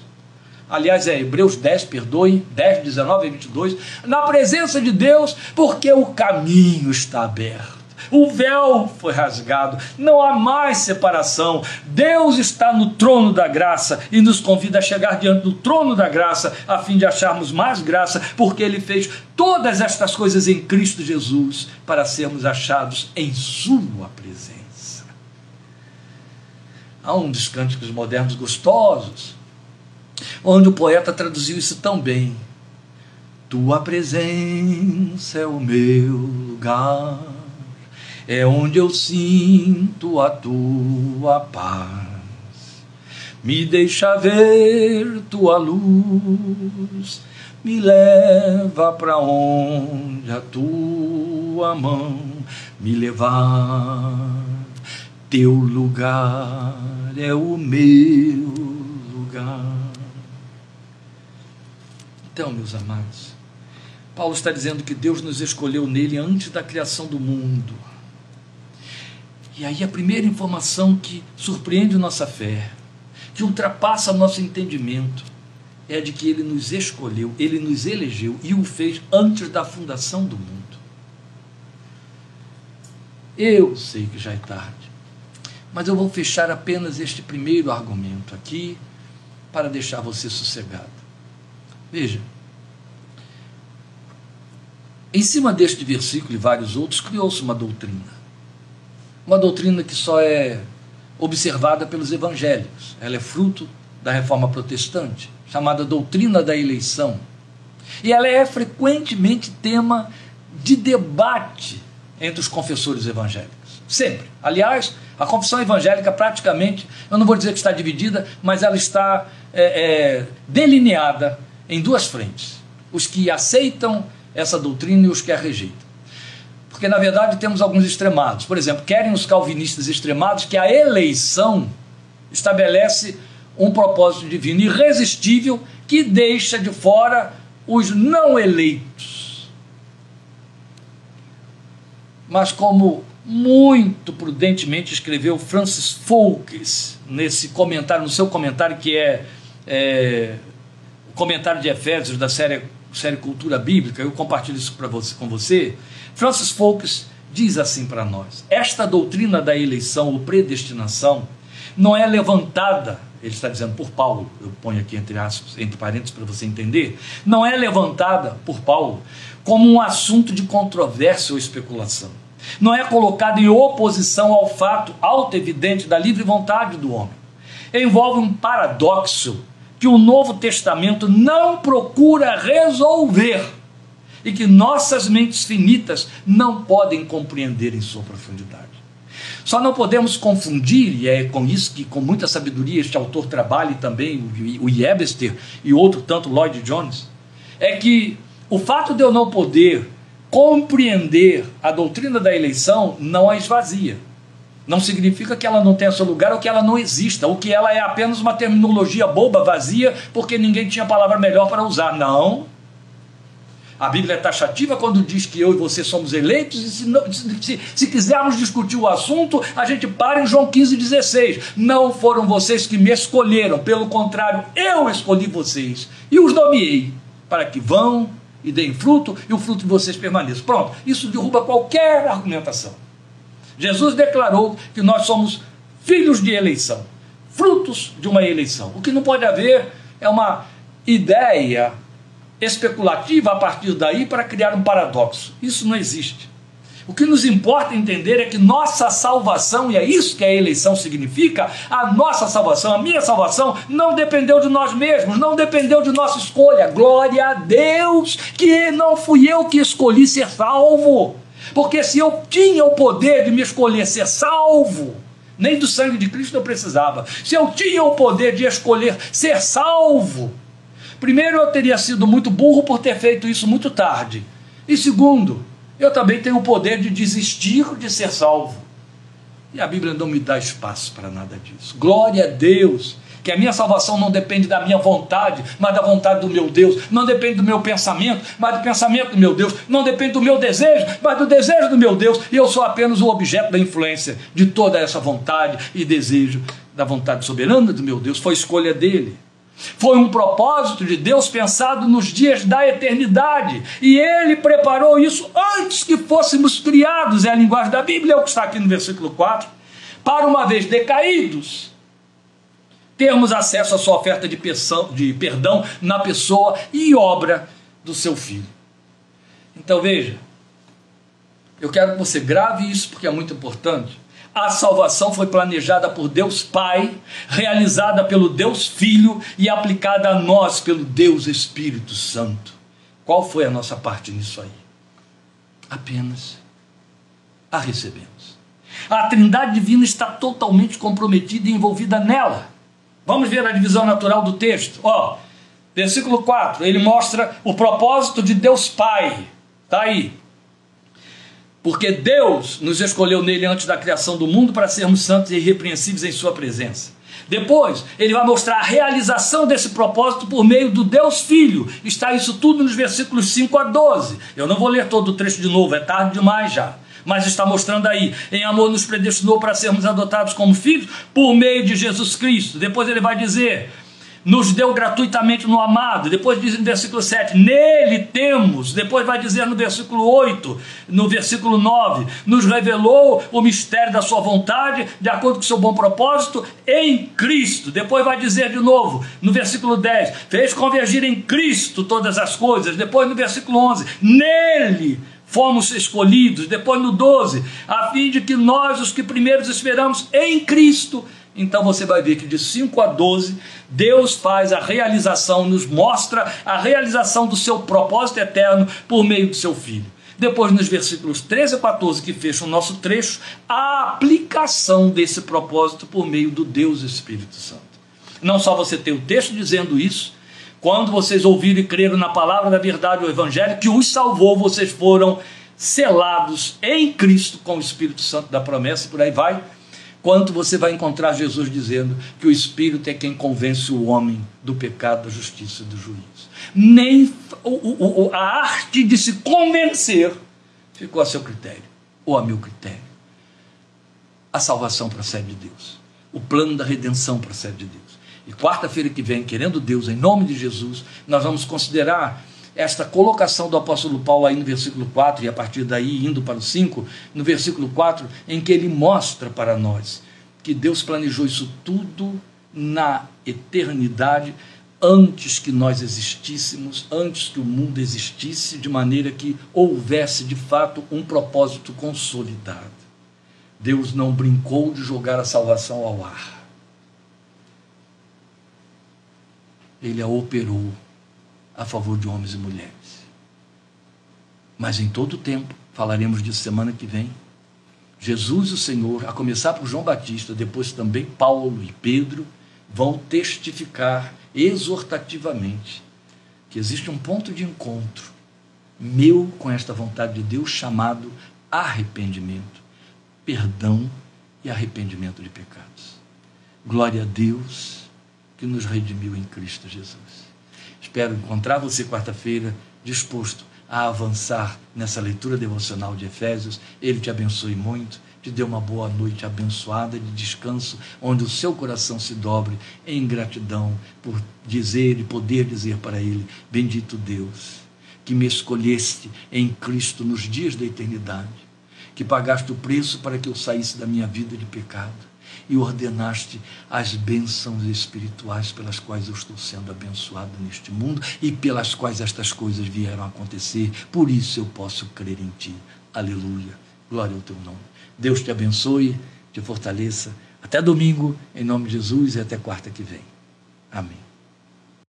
aliás é Hebreus 10, perdoe, 10, 19 e 22, na presença de Deus, porque o caminho está aberto. O véu foi rasgado, não há mais separação. Deus está no trono da graça e nos convida a chegar diante do trono da graça a fim de acharmos mais graça, porque Ele fez todas estas coisas em Cristo Jesus para sermos achados em Sua presença. Há um dos cânticos modernos gostosos onde o poeta traduziu isso tão bem. Tua presença é o meu lugar, é onde eu sinto a tua paz. Me deixa ver tua luz, me leva para onde a tua mão me levar. Teu lugar é o meu lugar. Então, meus amados, Paulo está dizendo que Deus nos escolheu nele antes da criação do mundo. E aí a primeira informação que surpreende nossa fé, que ultrapassa nosso entendimento, é de que ele nos escolheu, ele nos elegeu e o fez antes da fundação do mundo. Eu sei que já é tarde, mas eu vou fechar apenas este primeiro argumento aqui para deixar você sossegado. Veja, em cima deste versículo e vários outros, criou-se uma doutrina. Uma doutrina que só é observada pelos evangélicos. Ela é fruto da reforma protestante, chamada doutrina da eleição. E ela é frequentemente tema de debate entre os confessores evangélicos. Sempre. Aliás, a confissão evangélica praticamente, eu não vou dizer que está dividida, mas ela está é, é, delineada em duas frentes: os que aceitam essa doutrina e os que a rejeitam. Porque, na verdade, temos alguns extremados. Por exemplo, querem os calvinistas extremados que a eleição estabelece um propósito divino irresistível que deixa de fora os não eleitos. Mas, como muito prudentemente escreveu Francis Foulkes nesse comentário, no seu comentário que é, é comentário de Efésios da série, série Cultura Bíblica, eu compartilho isso você, com você. Francis Focus diz assim para nós: esta doutrina da eleição ou predestinação não é levantada, ele está dizendo por Paulo, eu ponho aqui entre aspas, entre parênteses para você entender, não é levantada por Paulo como um assunto de controvérsia ou especulação. Não é colocada em oposição ao fato auto-evidente da livre vontade do homem. Envolve um paradoxo que o Novo Testamento não procura resolver e que nossas mentes finitas não podem compreender em sua profundidade. Só não podemos confundir, e é com isso que, com muita sabedoria, este autor trabalha e também o Webster e outro tanto, Lloyd Jones, é que o fato de eu não poder compreender a doutrina da eleição não a esvazia. Não significa que ela não tenha seu lugar ou que ela não exista, ou que ela é apenas uma terminologia boba, vazia, porque ninguém tinha palavra melhor para usar. Não. A Bíblia é taxativa quando diz que eu e você somos eleitos, e se, não, se, se quisermos discutir o assunto, a gente para em João 15, 16. Não foram vocês que me escolheram, pelo contrário, eu escolhi vocês e os nomeei para que vão e deem fruto, e o fruto de vocês permaneça. Pronto, isso derruba qualquer argumentação. Jesus declarou que nós somos filhos de eleição, frutos de uma eleição. O que não pode haver é uma ideia especulativa a partir daí para criar um paradoxo. Isso não existe. O que nos importa entender é que nossa salvação, e é isso que a eleição significa, a nossa salvação, a minha salvação, não dependeu de nós mesmos, não dependeu de nossa escolha. Glória a Deus, que não fui eu que escolhi ser salvo. Porque se eu tinha o poder de me escolher ser salvo, nem do sangue de Cristo eu precisava. Se eu tinha o poder de escolher ser salvo, primeiro eu teria sido muito burro por ter feito isso muito tarde. E segundo, eu também tenho o poder de desistir de ser salvo. E a Bíblia não me dá espaço para nada disso. Glória a Deus, que a minha salvação não depende da minha vontade, mas da vontade do meu Deus. Não depende do meu pensamento, mas do pensamento do meu Deus. Não depende do meu desejo, mas do desejo do meu Deus. E eu sou apenas o objeto da influência de toda essa vontade e desejo da vontade soberana do meu Deus. Foi escolha dele. Foi um propósito de Deus pensado nos dias da eternidade. E ele preparou isso antes que fôssemos criados. É a linguagem da Bíblia, é o que está aqui no versículo 4. Para uma vez decaídos, termos acesso à sua oferta de, de perdão na pessoa e obra do seu filho. Então veja, eu quero que você grave isso porque é muito importante. A salvação foi planejada por Deus Pai, realizada pelo Deus Filho e aplicada a nós pelo Deus Espírito Santo. Qual foi a nossa parte nisso aí? Apenas a recebemos. A Trindade Divina está totalmente comprometida e envolvida nela. Vamos ver a divisão natural do texto. Ó, versículo 4, ele mostra o propósito de Deus Pai. Está aí. Porque Deus nos escolheu nele antes da criação do mundo para sermos santos e irrepreensíveis em Sua presença. Depois, ele vai mostrar a realização desse propósito por meio do Deus Filho. Está isso tudo nos versículos 5 a 12. Eu não vou ler todo o trecho de novo, é tarde demais já. Mas está mostrando aí, em amor nos predestinou para sermos adotados como filhos por meio de Jesus Cristo. Depois ele vai dizer: nos deu gratuitamente no amado. Depois diz no versículo 7, nele temos. Depois vai dizer no versículo 8, no versículo 9, nos revelou o mistério da sua vontade, de acordo com o seu bom propósito, em Cristo. Depois vai dizer de novo, no versículo 10, fez convergir em Cristo todas as coisas. Depois no versículo 11, nele fomos escolhidos. Depois no 12, a fim de que nós, os que primeiros esperamos em Cristo, então você vai ver que de 5 a 12, Deus faz a realização, nos mostra a realização do seu propósito eterno por meio do seu Filho. Depois, nos versículos 13 a 14, que fecham o nosso trecho, a aplicação desse propósito por meio do Deus Espírito Santo. Não só você tem o texto dizendo isso, quando vocês ouviram e creram na palavra da verdade, o Evangelho que os salvou, vocês foram selados em Cristo com o Espírito Santo da promessa, e por aí vai quanto você vai encontrar Jesus dizendo que o Espírito é quem convence o homem do pecado, da justiça e do juízo. Nem a arte de se convencer ficou a seu critério, ou a meu critério. A salvação procede de Deus. O plano da redenção procede de Deus. E quarta-feira que vem, querendo Deus, em nome de Jesus, nós vamos considerar esta colocação do apóstolo Paulo aí no versículo 4 e a partir daí indo para o 5, no versículo 4, em que ele mostra para nós que Deus planejou isso tudo na eternidade antes que nós existíssemos, antes que o mundo existisse, de maneira que houvesse de fato um propósito consolidado. Deus não brincou de jogar a salvação ao ar. Ele a operou a favor de homens e mulheres. Mas em todo o tempo, falaremos disso semana que vem, Jesus o Senhor, a começar por João Batista, depois também Paulo e Pedro, vão testificar exortativamente que existe um ponto de encontro meu com esta vontade de Deus chamado arrependimento, perdão e arrependimento de pecados. Glória a Deus que nos redimiu em Cristo Jesus. Espero encontrar você quarta-feira disposto a avançar nessa leitura devocional de Efésios. Ele te abençoe muito, te dê uma boa noite abençoada de descanso, onde o seu coração se dobre em gratidão por dizer e poder dizer para Ele: Bendito Deus que me escolheste em Cristo nos dias da eternidade, que pagaste o preço para que eu saísse da minha vida de pecado e ordenaste as bênçãos espirituais pelas quais eu estou sendo abençoado neste mundo e pelas quais estas coisas vieram acontecer. Por isso eu posso crer em ti. Aleluia. Glória ao teu nome. Deus te abençoe, te fortaleça. Até domingo, em nome de Jesus, e até quarta que vem. Amém.